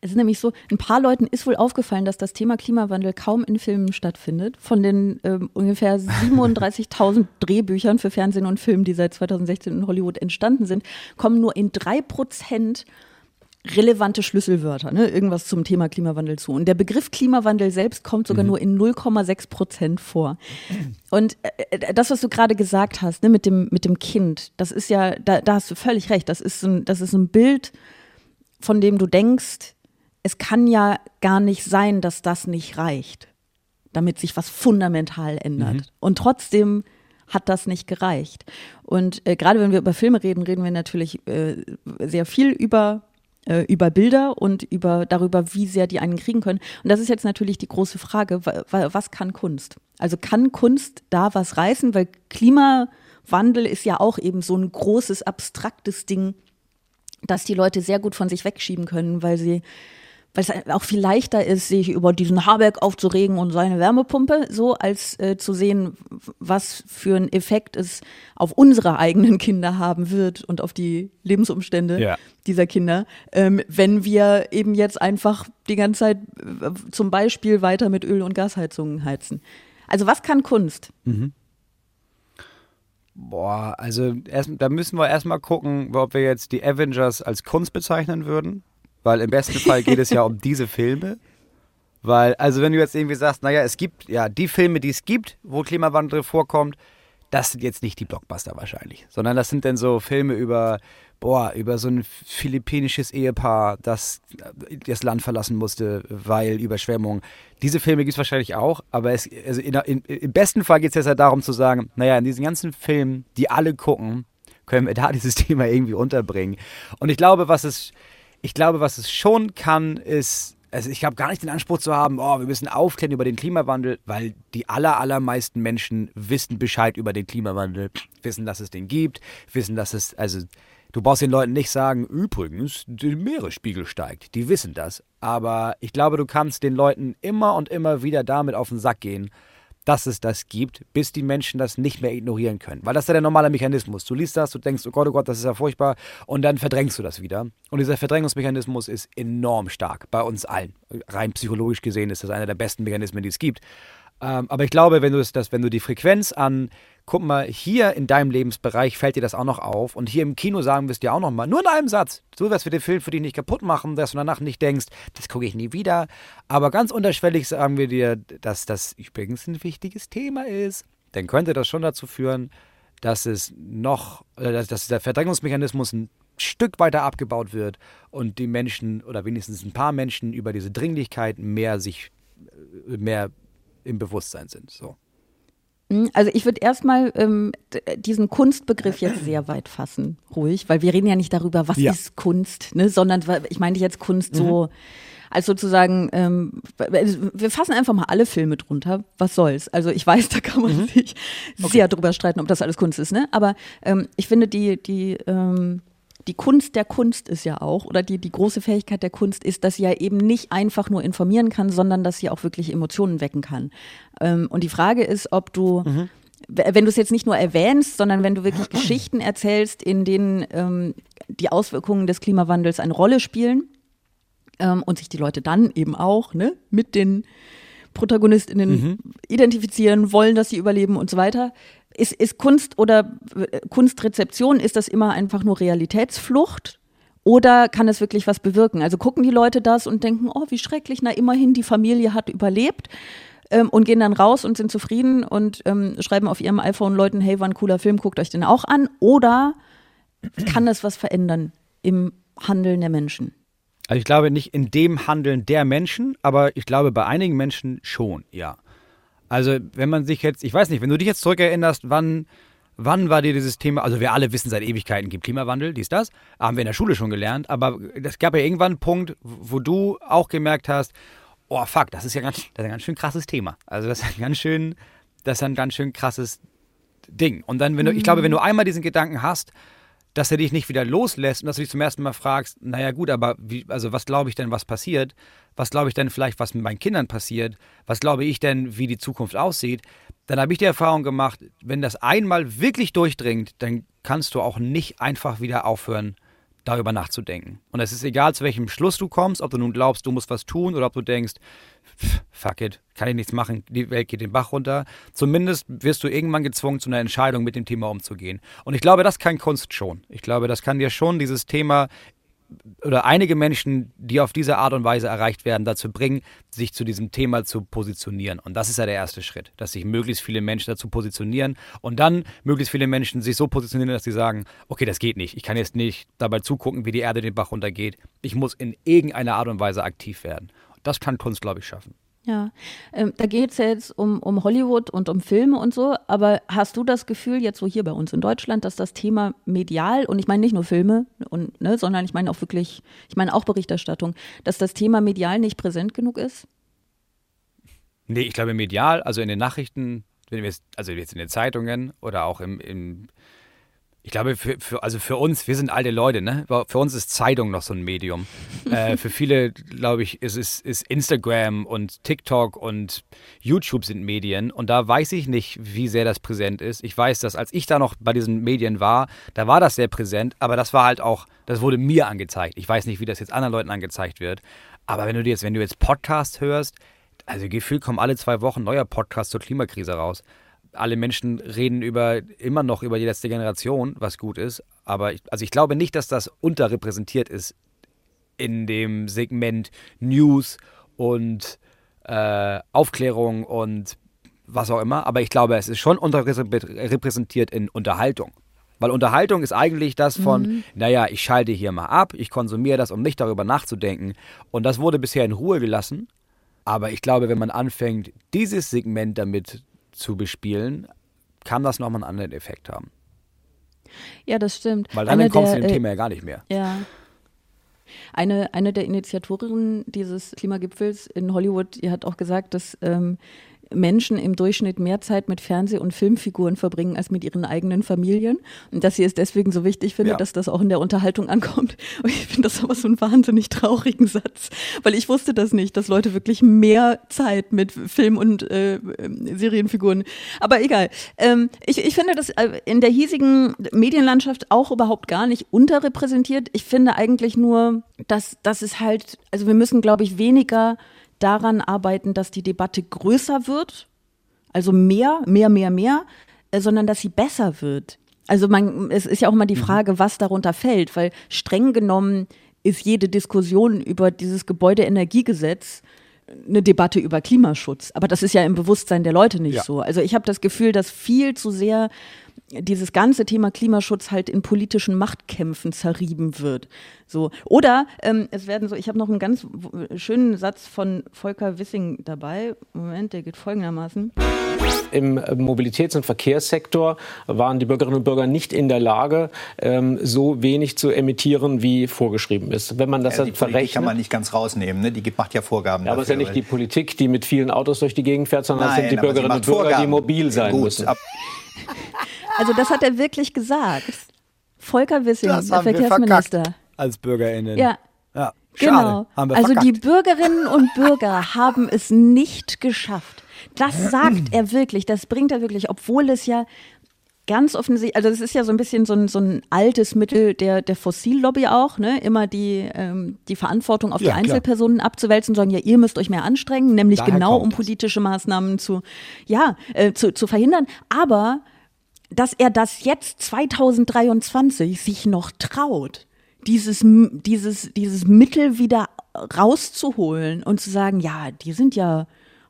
Es ist nämlich so, ein paar Leuten ist wohl aufgefallen, dass das Thema Klimawandel kaum in Filmen stattfindet. Von den ähm, ungefähr 37.000 Drehbüchern für Fernsehen und Film, die seit 2016 in Hollywood entstanden sind, kommen nur in drei Prozent relevante Schlüsselwörter, ne? irgendwas zum Thema Klimawandel zu. Und der Begriff Klimawandel selbst kommt sogar mhm. nur in 0,6 Prozent vor. Und äh, äh, das, was du gerade gesagt hast, ne, mit dem, mit dem Kind, das ist ja, da, da hast du völlig recht, das ist, ein, das ist ein Bild, von dem du denkst, es kann ja gar nicht sein, dass das nicht reicht, damit sich was fundamental ändert. Mhm. Und trotzdem hat das nicht gereicht. Und äh, gerade wenn wir über Filme reden, reden wir natürlich äh, sehr viel über äh, über Bilder und über darüber, wie sehr die einen kriegen können. Und das ist jetzt natürlich die große Frage, was kann Kunst? Also kann Kunst da was reißen? Weil Klimawandel ist ja auch eben so ein großes, abstraktes Ding, das die Leute sehr gut von sich wegschieben können, weil sie weil es auch viel leichter ist, sich über diesen Habeck aufzuregen und seine Wärmepumpe, so als äh, zu sehen, was für einen Effekt es auf unsere eigenen Kinder haben wird und auf die Lebensumstände ja. dieser Kinder, ähm, wenn wir eben jetzt einfach die ganze Zeit äh, zum Beispiel weiter mit Öl- und Gasheizungen heizen. Also was kann Kunst? Mhm. Boah, also erst, da müssen wir erstmal gucken, ob wir jetzt die Avengers als Kunst bezeichnen würden weil im besten Fall geht es ja um diese Filme. Weil, also wenn du jetzt irgendwie sagst, naja, es gibt ja die Filme, die es gibt, wo Klimawandel vorkommt, das sind jetzt nicht die Blockbuster wahrscheinlich, sondern das sind dann so Filme über, boah, über so ein philippinisches Ehepaar, das das Land verlassen musste, weil Überschwemmung. Diese Filme gibt es wahrscheinlich auch, aber es, also in, in, im besten Fall geht es jetzt ja darum zu sagen, naja, in diesen ganzen Filmen, die alle gucken, können wir da dieses Thema irgendwie unterbringen. Und ich glaube, was es ich glaube, was es schon kann, ist, also ich habe gar nicht den Anspruch zu haben, oh, wir müssen aufklären über den Klimawandel, weil die aller, allermeisten Menschen wissen Bescheid über den Klimawandel, wissen, dass es den gibt, wissen, dass es, also du brauchst den Leuten nicht sagen, übrigens, der Meeresspiegel steigt. Die wissen das. Aber ich glaube, du kannst den Leuten immer und immer wieder damit auf den Sack gehen dass es das gibt, bis die Menschen das nicht mehr ignorieren können. Weil das ist ja der normale Mechanismus. Du liest das, du denkst, oh Gott, oh Gott, das ist ja furchtbar, und dann verdrängst du das wieder. Und dieser Verdrängungsmechanismus ist enorm stark bei uns allen. Rein psychologisch gesehen ist das einer der besten Mechanismen, die es gibt. Ähm, aber ich glaube, wenn du, das, wenn du die Frequenz an, guck mal, hier in deinem Lebensbereich fällt dir das auch noch auf und hier im Kino sagen wir es dir auch noch mal, nur in einem Satz, so was wir den Film für dich nicht kaputt machen, dass du danach nicht denkst, das gucke ich nie wieder. Aber ganz unterschwellig sagen wir dir, dass das übrigens ein wichtiges Thema ist. Dann könnte das schon dazu führen, dass es noch, äh, dass, dass der Verdrängungsmechanismus ein Stück weiter abgebaut wird und die Menschen oder wenigstens ein paar Menschen über diese Dringlichkeit mehr sich äh, mehr im Bewusstsein sind. So. Hm, also ich würde erstmal ähm, diesen Kunstbegriff jetzt sehr weit fassen, ruhig, weil wir reden ja nicht darüber, was ja. ist Kunst, ne? sondern ich meine jetzt Kunst mhm. so als sozusagen, ähm, wir fassen einfach mal alle Filme drunter, was soll's. Also ich weiß, da kann man mhm. sich okay. sehr drüber streiten, ob das alles Kunst ist, ne? Aber ähm, ich finde die, die, ähm, die Kunst der Kunst ist ja auch, oder die, die große Fähigkeit der Kunst ist, dass sie ja eben nicht einfach nur informieren kann, sondern dass sie auch wirklich Emotionen wecken kann. Ähm, und die Frage ist, ob du, mhm. wenn du es jetzt nicht nur erwähnst, sondern wenn du wirklich Geschichten erzählst, in denen ähm, die Auswirkungen des Klimawandels eine Rolle spielen ähm, und sich die Leute dann eben auch ne, mit den ProtagonistInnen mhm. identifizieren, wollen, dass sie überleben und so weiter. Ist, ist Kunst oder äh, Kunstrezeption, ist das immer einfach nur Realitätsflucht? Oder kann es wirklich was bewirken? Also gucken die Leute das und denken, oh, wie schrecklich, na immerhin, die Familie hat überlebt ähm, und gehen dann raus und sind zufrieden und ähm, schreiben auf ihrem iPhone Leuten, hey, war ein cooler Film, guckt euch den auch an. Oder kann es was verändern im Handeln der Menschen? Also ich glaube nicht in dem Handeln der Menschen, aber ich glaube bei einigen Menschen schon, ja. Also wenn man sich jetzt, ich weiß nicht, wenn du dich jetzt zurückerinnerst, wann, wann war dir dieses Thema, also wir alle wissen seit Ewigkeiten gibt Klimawandel, dies, das, haben wir in der Schule schon gelernt, aber es gab ja irgendwann einen Punkt, wo du auch gemerkt hast, oh fuck, das ist ja ganz, das ist ein ganz schön krasses Thema. Also das ist ein ganz schön, das ist ein ganz schön krasses Ding. Und dann, wenn du, ich glaube, wenn du einmal diesen Gedanken hast, dass er dich nicht wieder loslässt und dass du dich zum ersten Mal fragst, naja gut, aber wie, also was glaube ich denn, was passiert? Was glaube ich denn vielleicht, was mit meinen Kindern passiert? Was glaube ich denn, wie die Zukunft aussieht? Dann habe ich die Erfahrung gemacht, wenn das einmal wirklich durchdringt, dann kannst du auch nicht einfach wieder aufhören, darüber nachzudenken. Und es ist egal, zu welchem Schluss du kommst, ob du nun glaubst, du musst was tun oder ob du denkst, fuck it, kann ich nichts machen, die Welt geht den Bach runter. Zumindest wirst du irgendwann gezwungen, zu einer Entscheidung mit dem Thema umzugehen. Und ich glaube, das kann Kunst schon. Ich glaube, das kann dir schon dieses Thema oder einige Menschen, die auf diese Art und Weise erreicht werden, dazu bringen, sich zu diesem Thema zu positionieren. Und das ist ja der erste Schritt, dass sich möglichst viele Menschen dazu positionieren und dann möglichst viele Menschen sich so positionieren, dass sie sagen, okay, das geht nicht. Ich kann jetzt nicht dabei zugucken, wie die Erde den Bach runtergeht. Ich muss in irgendeiner Art und Weise aktiv werden. Das kann Kunst, glaube ich, schaffen. Ja, ähm, da geht es ja jetzt um, um Hollywood und um Filme und so, aber hast du das Gefühl, jetzt so hier bei uns in Deutschland, dass das Thema medial, und ich meine nicht nur Filme, und, ne, sondern ich meine auch wirklich, ich meine auch Berichterstattung, dass das Thema medial nicht präsent genug ist? Nee, ich glaube medial, also in den Nachrichten, also jetzt in den Zeitungen oder auch im, im ich glaube, für, für, also für uns, wir sind alte Leute, ne? Für uns ist Zeitung noch so ein Medium. äh, für viele, glaube ich, ist, ist, ist Instagram und TikTok und YouTube sind Medien. Und da weiß ich nicht, wie sehr das präsent ist. Ich weiß, dass als ich da noch bei diesen Medien war, da war das sehr präsent, aber das war halt auch, das wurde mir angezeigt. Ich weiß nicht, wie das jetzt anderen Leuten angezeigt wird. Aber wenn du jetzt, wenn du jetzt Podcasts hörst, also gefühlt kommen alle zwei Wochen neuer Podcast zur Klimakrise raus alle Menschen reden über immer noch über die letzte Generation, was gut ist. Aber ich, also ich glaube nicht, dass das unterrepräsentiert ist in dem Segment News und äh, Aufklärung und was auch immer. Aber ich glaube, es ist schon unterrepräsentiert in Unterhaltung. Weil Unterhaltung ist eigentlich das von, mhm. naja, ich schalte hier mal ab, ich konsumiere das, um nicht darüber nachzudenken. Und das wurde bisher in Ruhe gelassen. Aber ich glaube, wenn man anfängt, dieses Segment damit zu bespielen, kann das nochmal einen anderen Effekt haben. Ja, das stimmt. Weil dann kommst du dem äh, Thema ja gar nicht mehr. Ja. Eine, eine der Initiatorinnen dieses Klimagipfels in Hollywood, die hat auch gesagt, dass ähm, Menschen im Durchschnitt mehr Zeit mit Fernseh- und Filmfiguren verbringen als mit ihren eigenen Familien. Und dass sie es deswegen so wichtig findet, ja. dass das auch in der Unterhaltung ankommt. Und ich finde das aber so einen wahnsinnig traurigen Satz, weil ich wusste das nicht, dass Leute wirklich mehr Zeit mit Film- und äh, Serienfiguren. Aber egal. Ähm, ich, ich finde das äh, in der hiesigen Medienlandschaft auch überhaupt gar nicht unterrepräsentiert. Ich finde eigentlich nur, dass, dass es halt, also wir müssen, glaube ich, weniger daran arbeiten, dass die Debatte größer wird, also mehr, mehr, mehr, mehr, äh, sondern dass sie besser wird. Also man, es ist ja auch immer die mhm. Frage, was darunter fällt, weil streng genommen ist jede Diskussion über dieses Gebäudeenergiegesetz eine Debatte über Klimaschutz. Aber das ist ja im Bewusstsein der Leute nicht ja. so. Also ich habe das Gefühl, dass viel zu sehr dieses ganze Thema Klimaschutz halt in politischen Machtkämpfen zerrieben wird. So. Oder ähm, es werden so, ich habe noch einen ganz schönen Satz von Volker Wissing dabei. Moment, der geht folgendermaßen. Im Mobilitäts- und Verkehrssektor waren die Bürgerinnen und Bürger nicht in der Lage, ähm, so wenig zu emittieren, wie vorgeschrieben ist. Wenn man das ja, die verrechnet, Politik kann man nicht ganz rausnehmen. Ne? Die macht ja Vorgaben. Ja, aber es ist ja nicht die Politik, die mit vielen Autos durch die Gegend fährt, sondern es sind die Bürgerinnen und Bürger, Vorgaben. die mobil sein Gut, müssen. Also das hat er wirklich gesagt. Volker Wissing, der Verkehrsminister. als BürgerInnen. Ja, ja. Genau. Schade, wir also die. Bürgerinnen und Bürger haben es nicht geschafft. Das sagt er wirklich, das bringt er wirklich, obwohl es ja ganz offensichtlich, also es ist ja so ein bisschen so ein, so ein altes Mittel der, der Fossillobby auch, ne? immer die, ähm, die Verantwortung auf Ja, die klar. Einzelpersonen abzuwälzen, sondern ja, ihr müsst euch mehr anstrengen, nämlich Daher genau um politische Maßnahmen zu, ja, äh, zu, zu verhindern. Aber dass er das jetzt 2023 sich noch traut, dieses, dieses, dieses Mittel wieder rauszuholen und zu sagen, ja, die sind ja,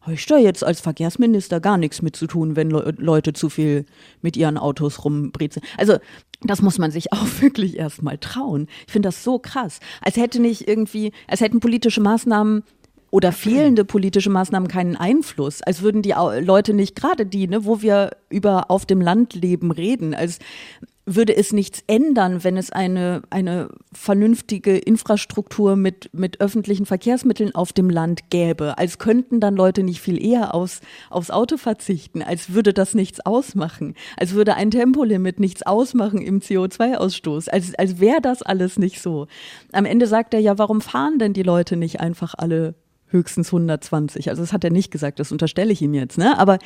habe ich da jetzt als Verkehrsminister gar nichts mit zu tun, wenn Le Leute zu viel mit ihren Autos rumbrezeln. Also das muss man sich auch wirklich erstmal trauen. Ich finde das so krass. Als hätte nicht irgendwie, als hätten politische Maßnahmen oder fehlende politische Maßnahmen keinen Einfluss, als würden die Leute nicht gerade die, ne, wo wir über auf dem Land leben reden, als würde es nichts ändern, wenn es eine, eine vernünftige Infrastruktur mit, mit öffentlichen Verkehrsmitteln auf dem Land gäbe. Als könnten dann Leute nicht viel eher aufs, aufs Auto verzichten, als würde das nichts ausmachen, als würde ein Tempolimit nichts ausmachen im CO2-Ausstoß, als, als wäre das alles nicht so. Am Ende sagt er ja, warum fahren denn die Leute nicht einfach alle höchstens 120? Also das hat er nicht gesagt, das unterstelle ich ihm jetzt, ne? Aber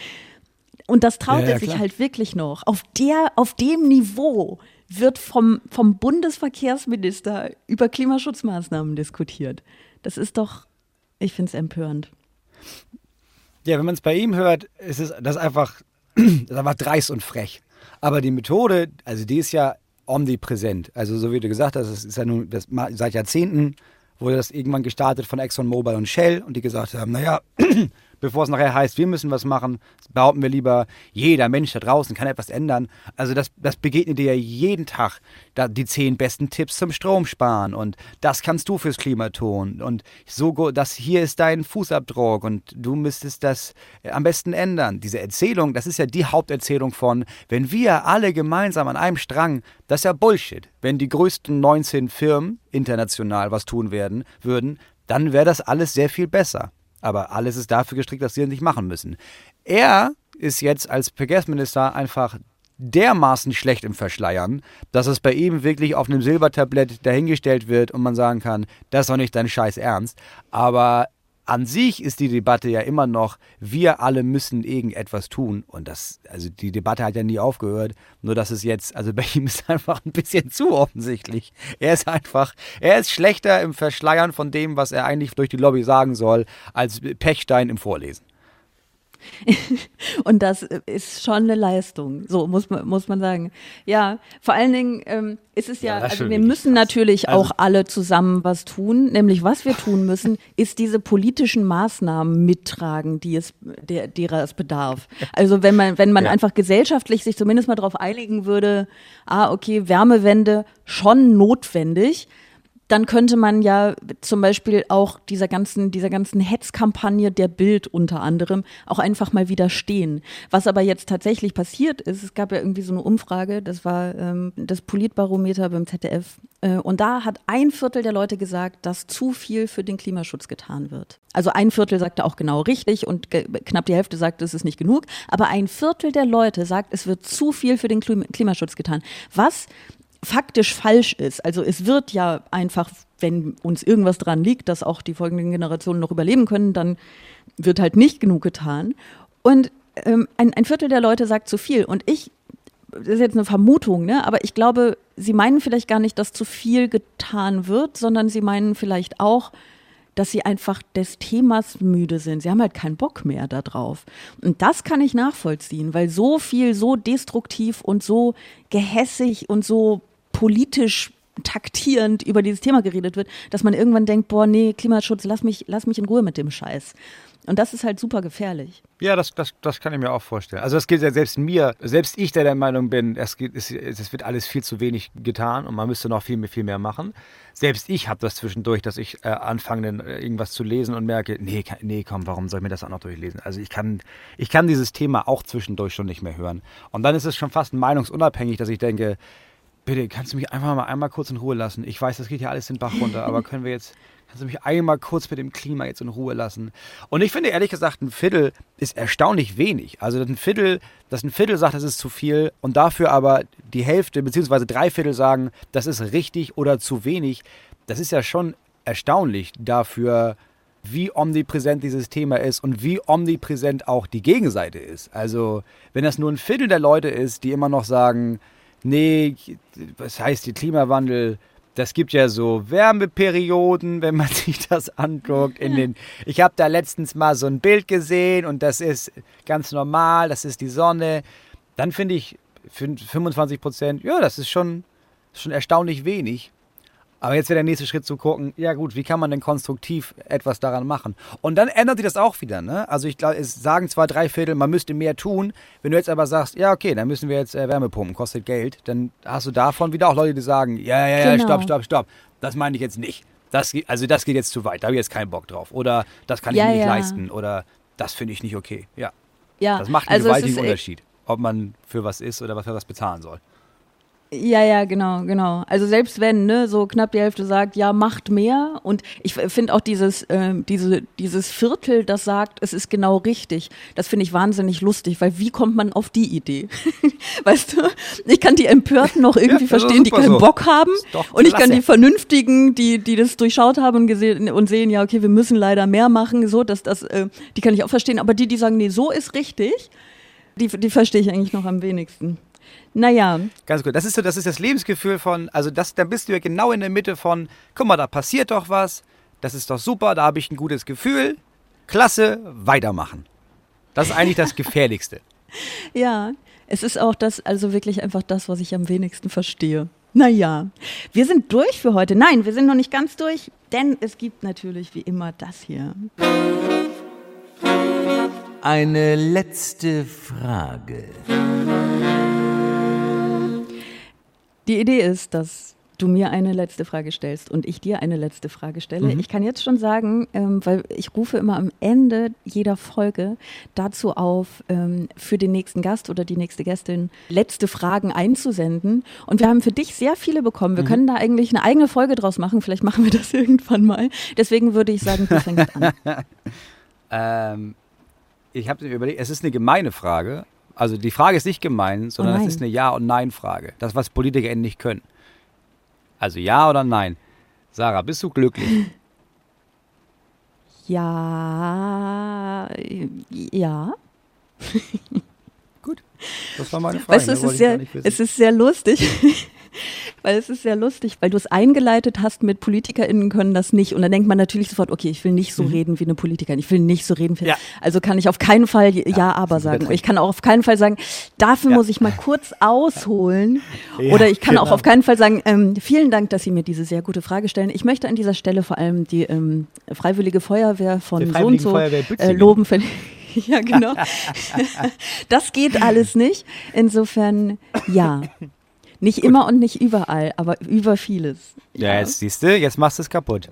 und das traut Ja, ja, er sich klar. halt wirklich noch. Auf, der, auf dem Niveau wird vom, vom Bundesverkehrsminister über Klimaschutzmaßnahmen diskutiert. Das ist doch, ich finde es empörend. Ja, wenn man es bei ihm hört, ist es das einfach, das ist einfach dreist und frech. Aber die Methode, also die ist ja omnipräsent. Also so wie du gesagt hast, es ist ja nun das, seit Jahrzehnten wurde das irgendwann gestartet von ExxonMobil und Shell und die gesagt haben, naja, bevor es nachher heißt, wir müssen was machen, behaupten wir lieber, jeder Mensch da draußen kann etwas ändern. Also das, das begegnet dir ja jeden Tag, da die zehn besten Tipps zum Stromsparen und das kannst du fürs Klima tun und so, das hier ist dein Fußabdruck und du müsstest das äh, am besten ändern. Diese Erzählung, das ist ja die Haupterzählung von, wenn wir alle gemeinsam an einem Strang, das ist ja Bullshit. Wenn die größten 19 Firmen international was tun werden, würden, dann wäre das alles sehr viel besser. Aber alles ist dafür gestrickt, dass sie das nicht machen müssen. Er ist jetzt als Verkehrsminister einfach dermaßen schlecht im Verschleiern, dass es bei ihm wirklich auf einem Silbertablett dahingestellt wird und man sagen kann, das ist doch nicht dein Scheiß Ernst. Aber an sich ist die Debatte ja immer noch, wir alle müssen irgendetwas tun. Und das, also die Debatte hat ja nie aufgehört. Nur dass es jetzt, also bei ihm ist einfach ein bisschen zu offensichtlich. Er ist einfach, er ist schlechter im Verschleiern von dem, was er eigentlich durch die Lobby sagen soll, als Pechstein im Vorlesen. Und das äh, ist schon eine Leistung, so muss man, muss man sagen. Ja, vor allen Dingen ähm, ist es ja, Ja, also wir müssen natürlich Also- auch alle zusammen was tun. Nämlich was wir tun müssen, ist diese politischen Maßnahmen mittragen, die es, der, derer es bedarf. Also wenn man, wenn man einfach gesellschaftlich sich zumindest mal darauf einigen würde, ah, okay, Wärmewende schon notwendig, dann könnte man ja zum Beispiel auch dieser ganzen, dieser ganzen Hetzkampagne der Bild unter anderem auch einfach mal widerstehen. Was aber jetzt tatsächlich passiert ist, es gab ja irgendwie so eine Umfrage, das war ähm, das Politbarometer beim ZDF, äh, und da hat ein Viertel der Leute gesagt, dass zu viel für den Klimaschutz getan wird. Also ein Viertel sagte auch genau richtig und ge- knapp die Hälfte sagte, es ist nicht genug, aber ein Viertel der Leute sagt, es wird zu viel für den Klim- Klimaschutz getan. Was faktisch falsch ist. Also es wird ja einfach, wenn uns irgendwas dran liegt, dass auch die folgenden Generationen noch überleben können, dann wird halt nicht genug getan. Und ähm, ein, ein Viertel der Leute sagt zu viel. Und ich, das ist jetzt eine Vermutung, ne? aber ich glaube, sie meinen vielleicht gar nicht, dass zu viel getan wird, sondern sie meinen vielleicht auch, dass sie einfach des Themas müde sind. Sie haben halt keinen Bock mehr darauf. Und das kann ich nachvollziehen, weil so viel, so destruktiv und so gehässig und so politisch taktierend über dieses Thema geredet wird, dass man irgendwann denkt, boah, nee, Klimaschutz, lass mich, lass mich in Ruhe mit dem Scheiß. Und das ist halt super gefährlich. Ja, das, das, das kann ich mir auch vorstellen. Also das gilt ja selbst mir, selbst ich, der der Meinung bin, es, geht, es, es wird alles viel zu wenig getan und man müsste noch viel viel mehr machen. Selbst ich habe das zwischendurch, dass ich äh, anfange, äh, irgendwas zu lesen und merke, nee, nee, komm, warum soll ich mir das auch noch durchlesen? Also ich kann, ich kann dieses Thema auch zwischendurch schon nicht mehr hören. Und dann ist es schon fast meinungsunabhängig, dass ich denke, bitte, kannst du mich einfach mal einmal kurz in Ruhe lassen? Ich weiß, das geht ja alles den Bach runter, aber können wir jetzt, kannst du mich einmal kurz mit dem Klima jetzt in Ruhe lassen? Und ich finde ehrlich gesagt, ein Viertel ist erstaunlich wenig. Also ein Viertel, dass ein Viertel sagt, das ist zu viel und dafür aber die Hälfte beziehungsweise drei Viertel sagen, das ist richtig oder zu wenig, das ist ja schon erstaunlich dafür, wie omnipräsent dieses Thema ist und wie omnipräsent auch die Gegenseite ist. Also, wenn das nur ein Viertel der Leute ist, die immer noch sagen, nee, was heißt der Klimawandel? Das gibt ja so Wärmeperioden, wenn man sich das anguckt. In den, ich habe da letztens mal so ein Bild gesehen und das ist ganz normal, das ist die Sonne. Dann finde ich 25 Prozent, ja, das ist schon, schon erstaunlich wenig. Aber jetzt wäre der nächste Schritt zu gucken, ja gut, wie kann man denn konstruktiv etwas daran machen? Und dann ändert sich das auch wieder, ne? Also ich glaube, es sagen zwar drei Viertel, man müsste mehr tun. Wenn du jetzt aber sagst, ja okay, dann müssen wir jetzt äh, Wärme pumpen, kostet Geld, dann hast du davon wieder auch Leute, die sagen, ja, ja, ja, genau. stopp, stopp, stopp. Das meine ich jetzt nicht. Das, also das geht jetzt zu weit, da habe ich jetzt keinen Bock drauf. Oder das kann ich ja, mir nicht ja. leisten. Oder das finde ich nicht okay. Ja. ja. Das macht einen also gewaltigen Unterschied, ob man für was ist oder was für was bezahlen soll. Ja, ja, genau, genau. Also selbst wenn, ne, so knapp die Hälfte sagt, ja, macht mehr. Und ich finde auch dieses, äh, diese, dieses Viertel, das sagt, es ist genau richtig, das finde ich wahnsinnig lustig, weil wie kommt man auf die Idee? weißt du, ich kann die Empörten noch irgendwie ja, verstehen, die keinen so. Bock haben. Und ich kann die Vernünftigen, die, die das durchschaut haben und, gesehen, und sehen, ja, okay, wir müssen leider mehr machen, so, dass das, äh, die kann ich auch verstehen. Aber die, die sagen, nee, so ist richtig, die, die verstehe ich eigentlich noch am wenigsten. Naja. Ganz gut. Das ist so, das ist das Lebensgefühl von, also das, da bist du ja genau in der Mitte von, guck mal, da passiert doch was, das ist doch super, da habe ich ein gutes Gefühl, klasse, weitermachen. Das ist eigentlich das Gefährlichste. ja, es ist auch das, also wirklich einfach das, was ich am wenigsten verstehe. Naja, wir sind durch für heute. Nein, wir sind noch nicht ganz durch, denn es gibt natürlich wie immer das hier. Eine letzte Frage. Die Idee ist, dass du mir eine letzte Frage stellst und ich dir eine letzte Frage stelle. Mhm. Ich kann jetzt schon sagen, ähm, weil ich rufe immer am Ende jeder Folge dazu auf, ähm, für den nächsten Gast oder die nächste Gästin letzte Fragen einzusenden. Und wir haben für dich sehr viele bekommen. Wir mhm. können da eigentlich eine eigene Folge draus machen. Vielleicht machen wir das irgendwann mal. Deswegen würde ich sagen, du fängst an. ähm, ich habe mir überlegt, es ist eine gemeine Frage, also die Frage ist nicht gemein, sondern oh es ist eine Ja- und Nein-Frage. Das, was PolitikerInnen nicht können. Also ja oder nein. Sarah, bist du glücklich? Ja. Ja. Gut. Das war meine Frage. Weißt du, es, ist sehr, es ist sehr lustig. weil es ist sehr lustig, weil du es eingeleitet hast mit PolitikerInnen können das nicht. Und dann denkt man natürlich sofort, okay, ich will nicht so mhm. reden wie eine Politikerin, ich will nicht so reden wie. Ja. Also kann ich auf keinen Fall Ja, ja aber sagen. Ich kann auch auf keinen Fall sagen, dafür ja. muss ich mal kurz ausholen. Oder ich kann genau. auch auf keinen Fall sagen, ähm, vielen Dank, dass Sie mir diese sehr gute Frage stellen. Ich möchte an dieser Stelle vor allem die ähm, Freiwillige Feuerwehr von so und so äh, loben. ja, genau. das geht alles nicht. Insofern, ja. Nicht Gut. immer und nicht überall, aber über vieles. Ja, ja jetzt siehst du, jetzt machst du es kaputt.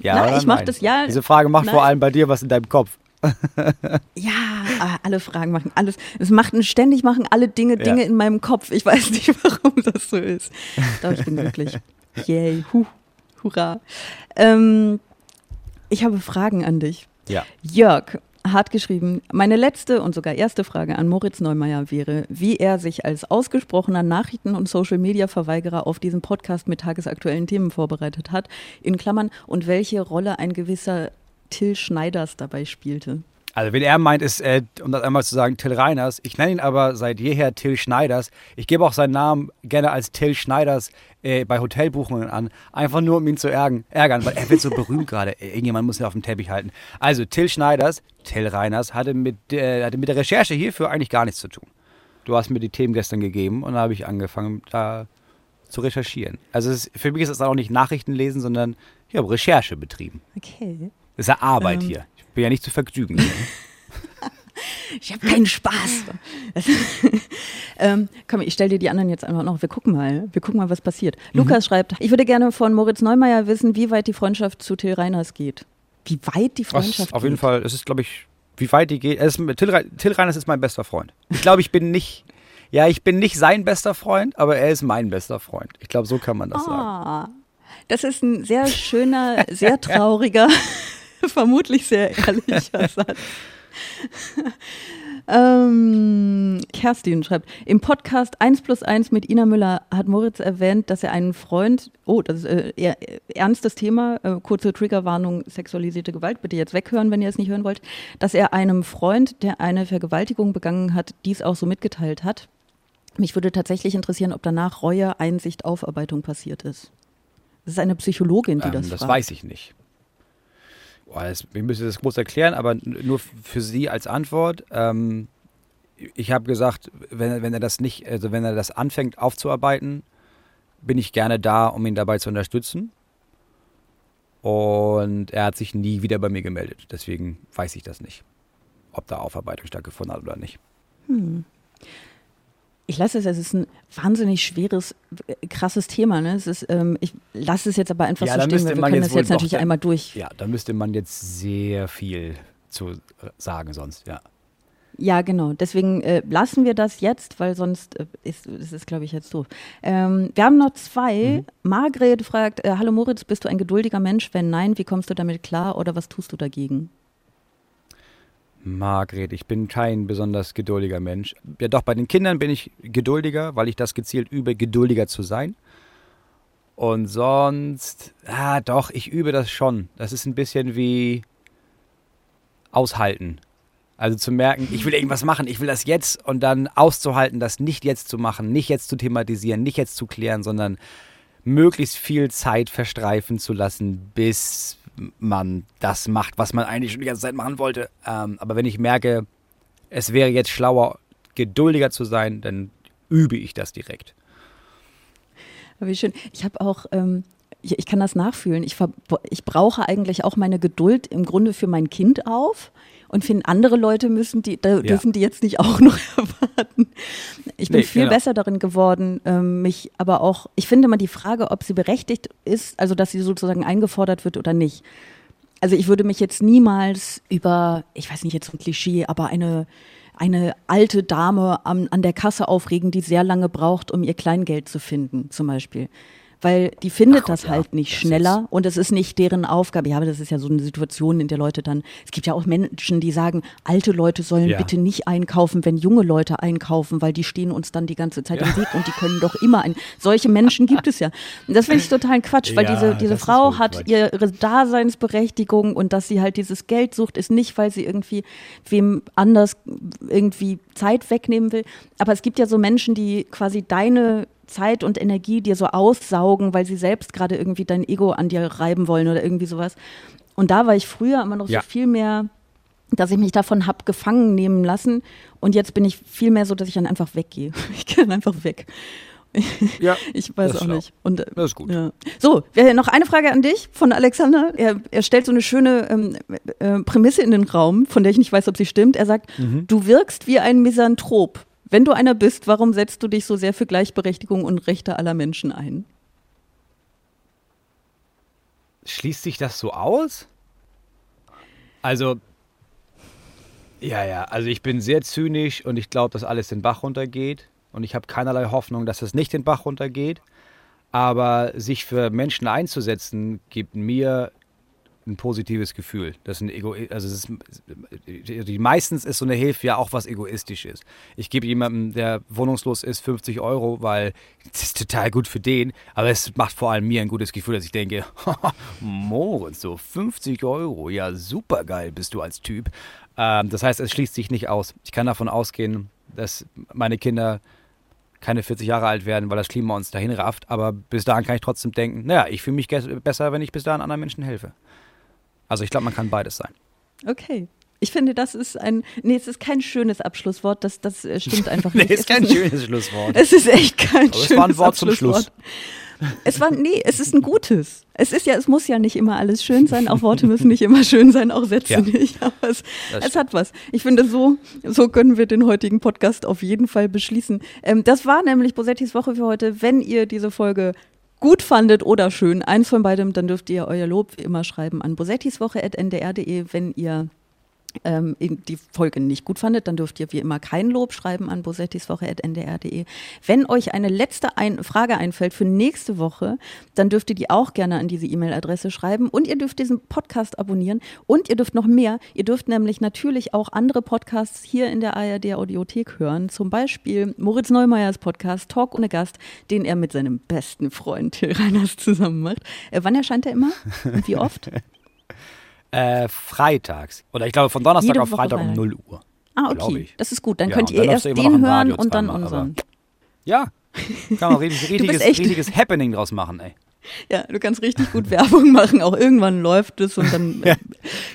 Ja, Na, ich mach das ja. Diese Frage macht nein. vor allem bei dir was in deinem Kopf. ja, ah, alle Fragen machen alles. Es machen ständig machen alle Dinge Dinge ja. in meinem Kopf. Ich weiß nicht, warum das so ist. Doch, ich bin glücklich. Yay, hu, hurra. Ähm, ich habe Fragen an dich. Ja. Jörg, hat geschrieben, meine letzte und sogar erste Frage an Moritz Neumeier wäre, wie er sich als ausgesprochener Nachrichten- und Social-Media-Verweigerer auf diesen Podcast mit tagesaktuellen Themen vorbereitet hat, in Klammern, und welche Rolle ein gewisser Till Schneiders dabei spielte. Also, wenn er meint, ist, äh, um das einmal zu sagen, Till Reiners. Ich nenne ihn aber seit jeher Till Schneiders. Ich gebe auch seinen Namen gerne als Till Schneiders äh, bei Hotelbuchungen an. Einfach nur, um ihn zu ärgern, ärgern weil er wird so berühmt gerade. Irgendjemand muss ihn auf dem Teppich halten. Also, Till Schneiders, Till Reiners, hatte mit, äh, hatte mit der Recherche hierfür eigentlich gar nichts zu tun. Du hast mir die Themen gestern gegeben und da habe ich angefangen, da zu recherchieren. Also, ist, für mich ist das auch nicht Nachrichten lesen, sondern ich habe Recherche betrieben. Okay. Das ist ja Arbeit ähm. hier bin ja nicht zu vergnügen. ich habe keinen Spaß. ähm, komm, ich stelle dir die anderen jetzt einfach noch. Wir gucken mal. Wir gucken mal, was passiert. Mhm. Lukas schreibt, ich würde gerne von Moritz Neumeier wissen, wie weit die Freundschaft zu Till Reiners geht. Wie weit die Freundschaft geht? Auf jeden Fall, es ist, glaube ich, wie weit die geht. Ist, Till, Till Reiners ist mein bester Freund. Ich glaube, ich bin nicht, Ja, ich bin nicht sein bester Freund, aber er ist mein bester Freund. Ich glaube, so kann man das sagen. Ah, das ist ein sehr schöner, sehr trauriger, vermutlich sehr ehrlicher Satz. Ähm, Kerstin schreibt, im Podcast 1 plus 1 mit Ina Müller hat Moritz erwähnt, dass er einen Freund, oh, das ist äh, eher ernstes Thema, äh, kurze Triggerwarnung, sexualisierte Gewalt, bitte jetzt weghören, wenn ihr es nicht hören wollt, dass er einem Freund, der eine Vergewaltigung begangen hat, dies auch so mitgeteilt hat. Mich würde tatsächlich interessieren, ob danach Reue, Einsicht, Aufarbeitung passiert ist. Das ist eine Psychologin, die Ähm, das das fragt. weiß ich nicht. Boah, das, ich müsste das groß erklären, aber nur für Sie als Antwort. Ähm, ich habe gesagt, wenn, wenn er das nicht, also wenn er das anfängt aufzuarbeiten, bin ich gerne da, um ihn dabei zu unterstützen. Und er hat sich nie wieder bei mir gemeldet. Deswegen weiß ich das nicht, ob da Aufarbeitung stattgefunden hat oder nicht. Ich lasse es, es ist ein wahnsinnig schweres, krasses Thema. Ne? Es ist, ähm, ich lasse es jetzt aber einfach Ja, so stehen, weil wir können das jetzt natürlich doch- einmal durch. Ja, da müsste man jetzt sehr viel zu äh, sagen sonst, ja. Ja, genau. Deswegen äh, lassen wir das jetzt, weil sonst äh, ist es ist, glaube ich, jetzt doof. Ähm, wir haben noch zwei. Margret fragt, äh, hallo Moritz, bist du ein geduldiger Mensch? Wenn nein, wie kommst du damit klar oder was tust du dagegen? Margret, ich bin kein besonders geduldiger Mensch. Ja, doch, bei den Kindern bin ich geduldiger, weil ich das gezielt übe, geduldiger zu sein. Und sonst, ah, doch, ich übe das schon. Das ist ein bisschen wie aushalten. Also zu merken, ich will irgendwas machen, ich will das jetzt und dann auszuhalten, das nicht jetzt zu machen, nicht jetzt zu thematisieren, nicht jetzt zu klären, sondern möglichst viel Zeit verstreifen zu lassen, bis man das macht, was man eigentlich schon die ganze Zeit machen wollte. Ähm, aber wenn ich merke, es wäre jetzt schlauer, geduldiger zu sein, dann übe ich das direkt. Aber Wie schön. Ich habe auch, ähm, ich, ich kann das nachfühlen. Ich, ich brauche eigentlich auch meine Geduld im Grunde für mein Kind auf und finde, andere Leute müssen die, da dürfen die jetzt nicht auch noch erwarten. Ich bin Nee, viel genau. besser darin geworden, ähm, mich aber auch, ich finde immer die Frage, ob sie berechtigt ist, also dass sie sozusagen eingefordert wird oder nicht. Also ich würde mich jetzt niemals über, ich weiß nicht jetzt ein Klischee, aber eine, eine alte Dame am, an der Kasse aufregen, die sehr lange braucht, um ihr Kleingeld zu finden, zum Beispiel. Weil die findet Ach das ja. halt nicht Das schneller und es ist nicht deren Aufgabe. Ja, aber das ist ja so eine Situation, in der Leute dann, es gibt ja auch Menschen, die sagen, alte Leute sollen Ja. bitte nicht einkaufen, wenn junge Leute einkaufen, weil die stehen uns dann die ganze Zeit im Weg und die können doch immer ein. Solche Menschen gibt es ja. Und das finde ich total Quatsch, weil Ja, diese, diese Frau hat Quatsch. ihre Daseinsberechtigung und dass sie halt dieses Geld sucht, ist nicht, weil sie irgendwie wem anders irgendwie Zeit wegnehmen will. Aber es gibt ja so Menschen, die quasi deine Zeit und Energie dir so aussaugen, weil sie selbst gerade irgendwie dein Ego an dir reiben wollen oder irgendwie sowas. Und da war ich früher immer noch Ja. so viel mehr, dass ich mich davon hab gefangen nehmen lassen. Und jetzt bin ich viel mehr so, dass ich dann einfach weggehe. Ich gehe dann einfach weg. Ja, Ich weiß auch nicht. Und, äh, Das ist gut. Ja. So, wir, noch eine Frage an dich von Alexander. Er, er stellt so eine schöne ähm, äh, Prämisse in den Raum, von der ich nicht weiß, ob sie stimmt. Er sagt, Mhm. du wirkst wie ein Misanthrop. Wenn du einer bist, warum setzt du dich so sehr für Gleichberechtigung und Rechte aller Menschen ein? Schließt sich das so aus? Also, ja, ja, also ich bin sehr zynisch und ich glaube, dass alles den Bach runtergeht. Und ich habe keinerlei Hoffnung, dass es nicht den Bach runtergeht. Aber sich für Menschen einzusetzen, gibt mir ein positives Gefühl. Das ist ein Ego also ist, meistens ist so eine Hilfe ja auch was Egoistisches. Ich gebe jemandem, der wohnungslos ist, 50 Euro, weil es ist total gut für den, aber es macht vor allem mir ein gutes Gefühl, dass ich denke, Moritz, so 50 Euro, ja super geil bist du als Typ. Ähm, das heißt, es schließt sich nicht aus. Ich kann davon ausgehen, dass meine Kinder keine 40 Jahre alt werden, weil das Klima uns dahin rafft. Aber bis dahin kann ich trotzdem denken, naja, ich fühle mich besser, wenn ich bis dahin anderen Menschen helfe. Also ich glaube, man kann beides sein. Okay. Ich finde, das ist ein, nee, es ist kein schönes Abschlusswort, das, das äh, stimmt einfach Nee, nicht. ist Es kein ein- schönes Schlusswort. Es ist echt kein Aber es schönes war ein Wort zum Abschlusswort. Es war, nee, es ist ein gutes. Es ist ja, es muss ja nicht immer alles schön sein. Auch Worte müssen nicht immer schön sein, auch Sätze Ja. nicht. Aber es, es hat was. Ich finde, so, so können wir den heutigen Podcast auf jeden Fall beschließen. Ähm, das war nämlich Bosettis Woche für heute. Wenn ihr diese Folge gut fandet oder schön, eins von beidem, dann dürft ihr euer Lob wie immer schreiben an bosettiswoche.ndr.de, wenn ihr ähm, die Folge nicht gut fandet, dann dürft ihr wie immer kein Lob schreiben an bosettiswoche.ndr.de. Wenn euch eine letzte ein Frage einfällt für nächste Woche, dann dürft ihr die auch gerne an diese E-Mail-Adresse schreiben und ihr dürft diesen Podcast abonnieren und ihr dürft noch mehr. Ihr dürft nämlich natürlich auch andere Podcasts hier in der ARD Audiothek hören, zum Beispiel Moritz Neumeyers Podcast Talk ohne Gast, den er mit seinem besten Freund Till Reiners zusammen macht. Äh, wann erscheint er immer und wie oft? Äh, freitags. Oder ich glaube von Donnerstag Jede auf Woche Freitag um Freitag. 0 Uhr. Ah, okay. ich. Das ist gut. Dann Ja, könnt ihr dann erst er den hören und dann zweimal, aber- unseren. Ja, kann man richtig, richtiges, richtiges Happening draus machen, ey. Ja, du kannst richtig gut Werbung machen. Auch irgendwann läuft es und dann. äh,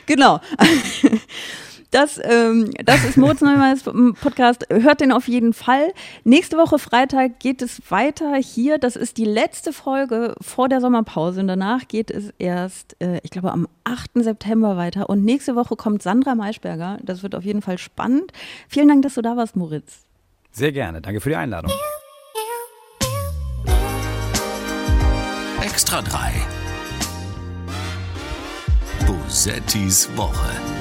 Genau. Das, ähm, das ist Moritz Neumeyers Podcast. Hört den auf jeden Fall. Nächste Woche Freitag geht es weiter hier. Das ist die letzte Folge vor der Sommerpause. Und danach geht es erst, äh, ich glaube, am 8. September weiter. Und nächste Woche kommt Sandra Maischberger. Das wird auf jeden Fall spannend. Vielen Dank, dass du da warst, Moritz. Sehr gerne. Danke für die Einladung. Extra 3. Bosettis Woche.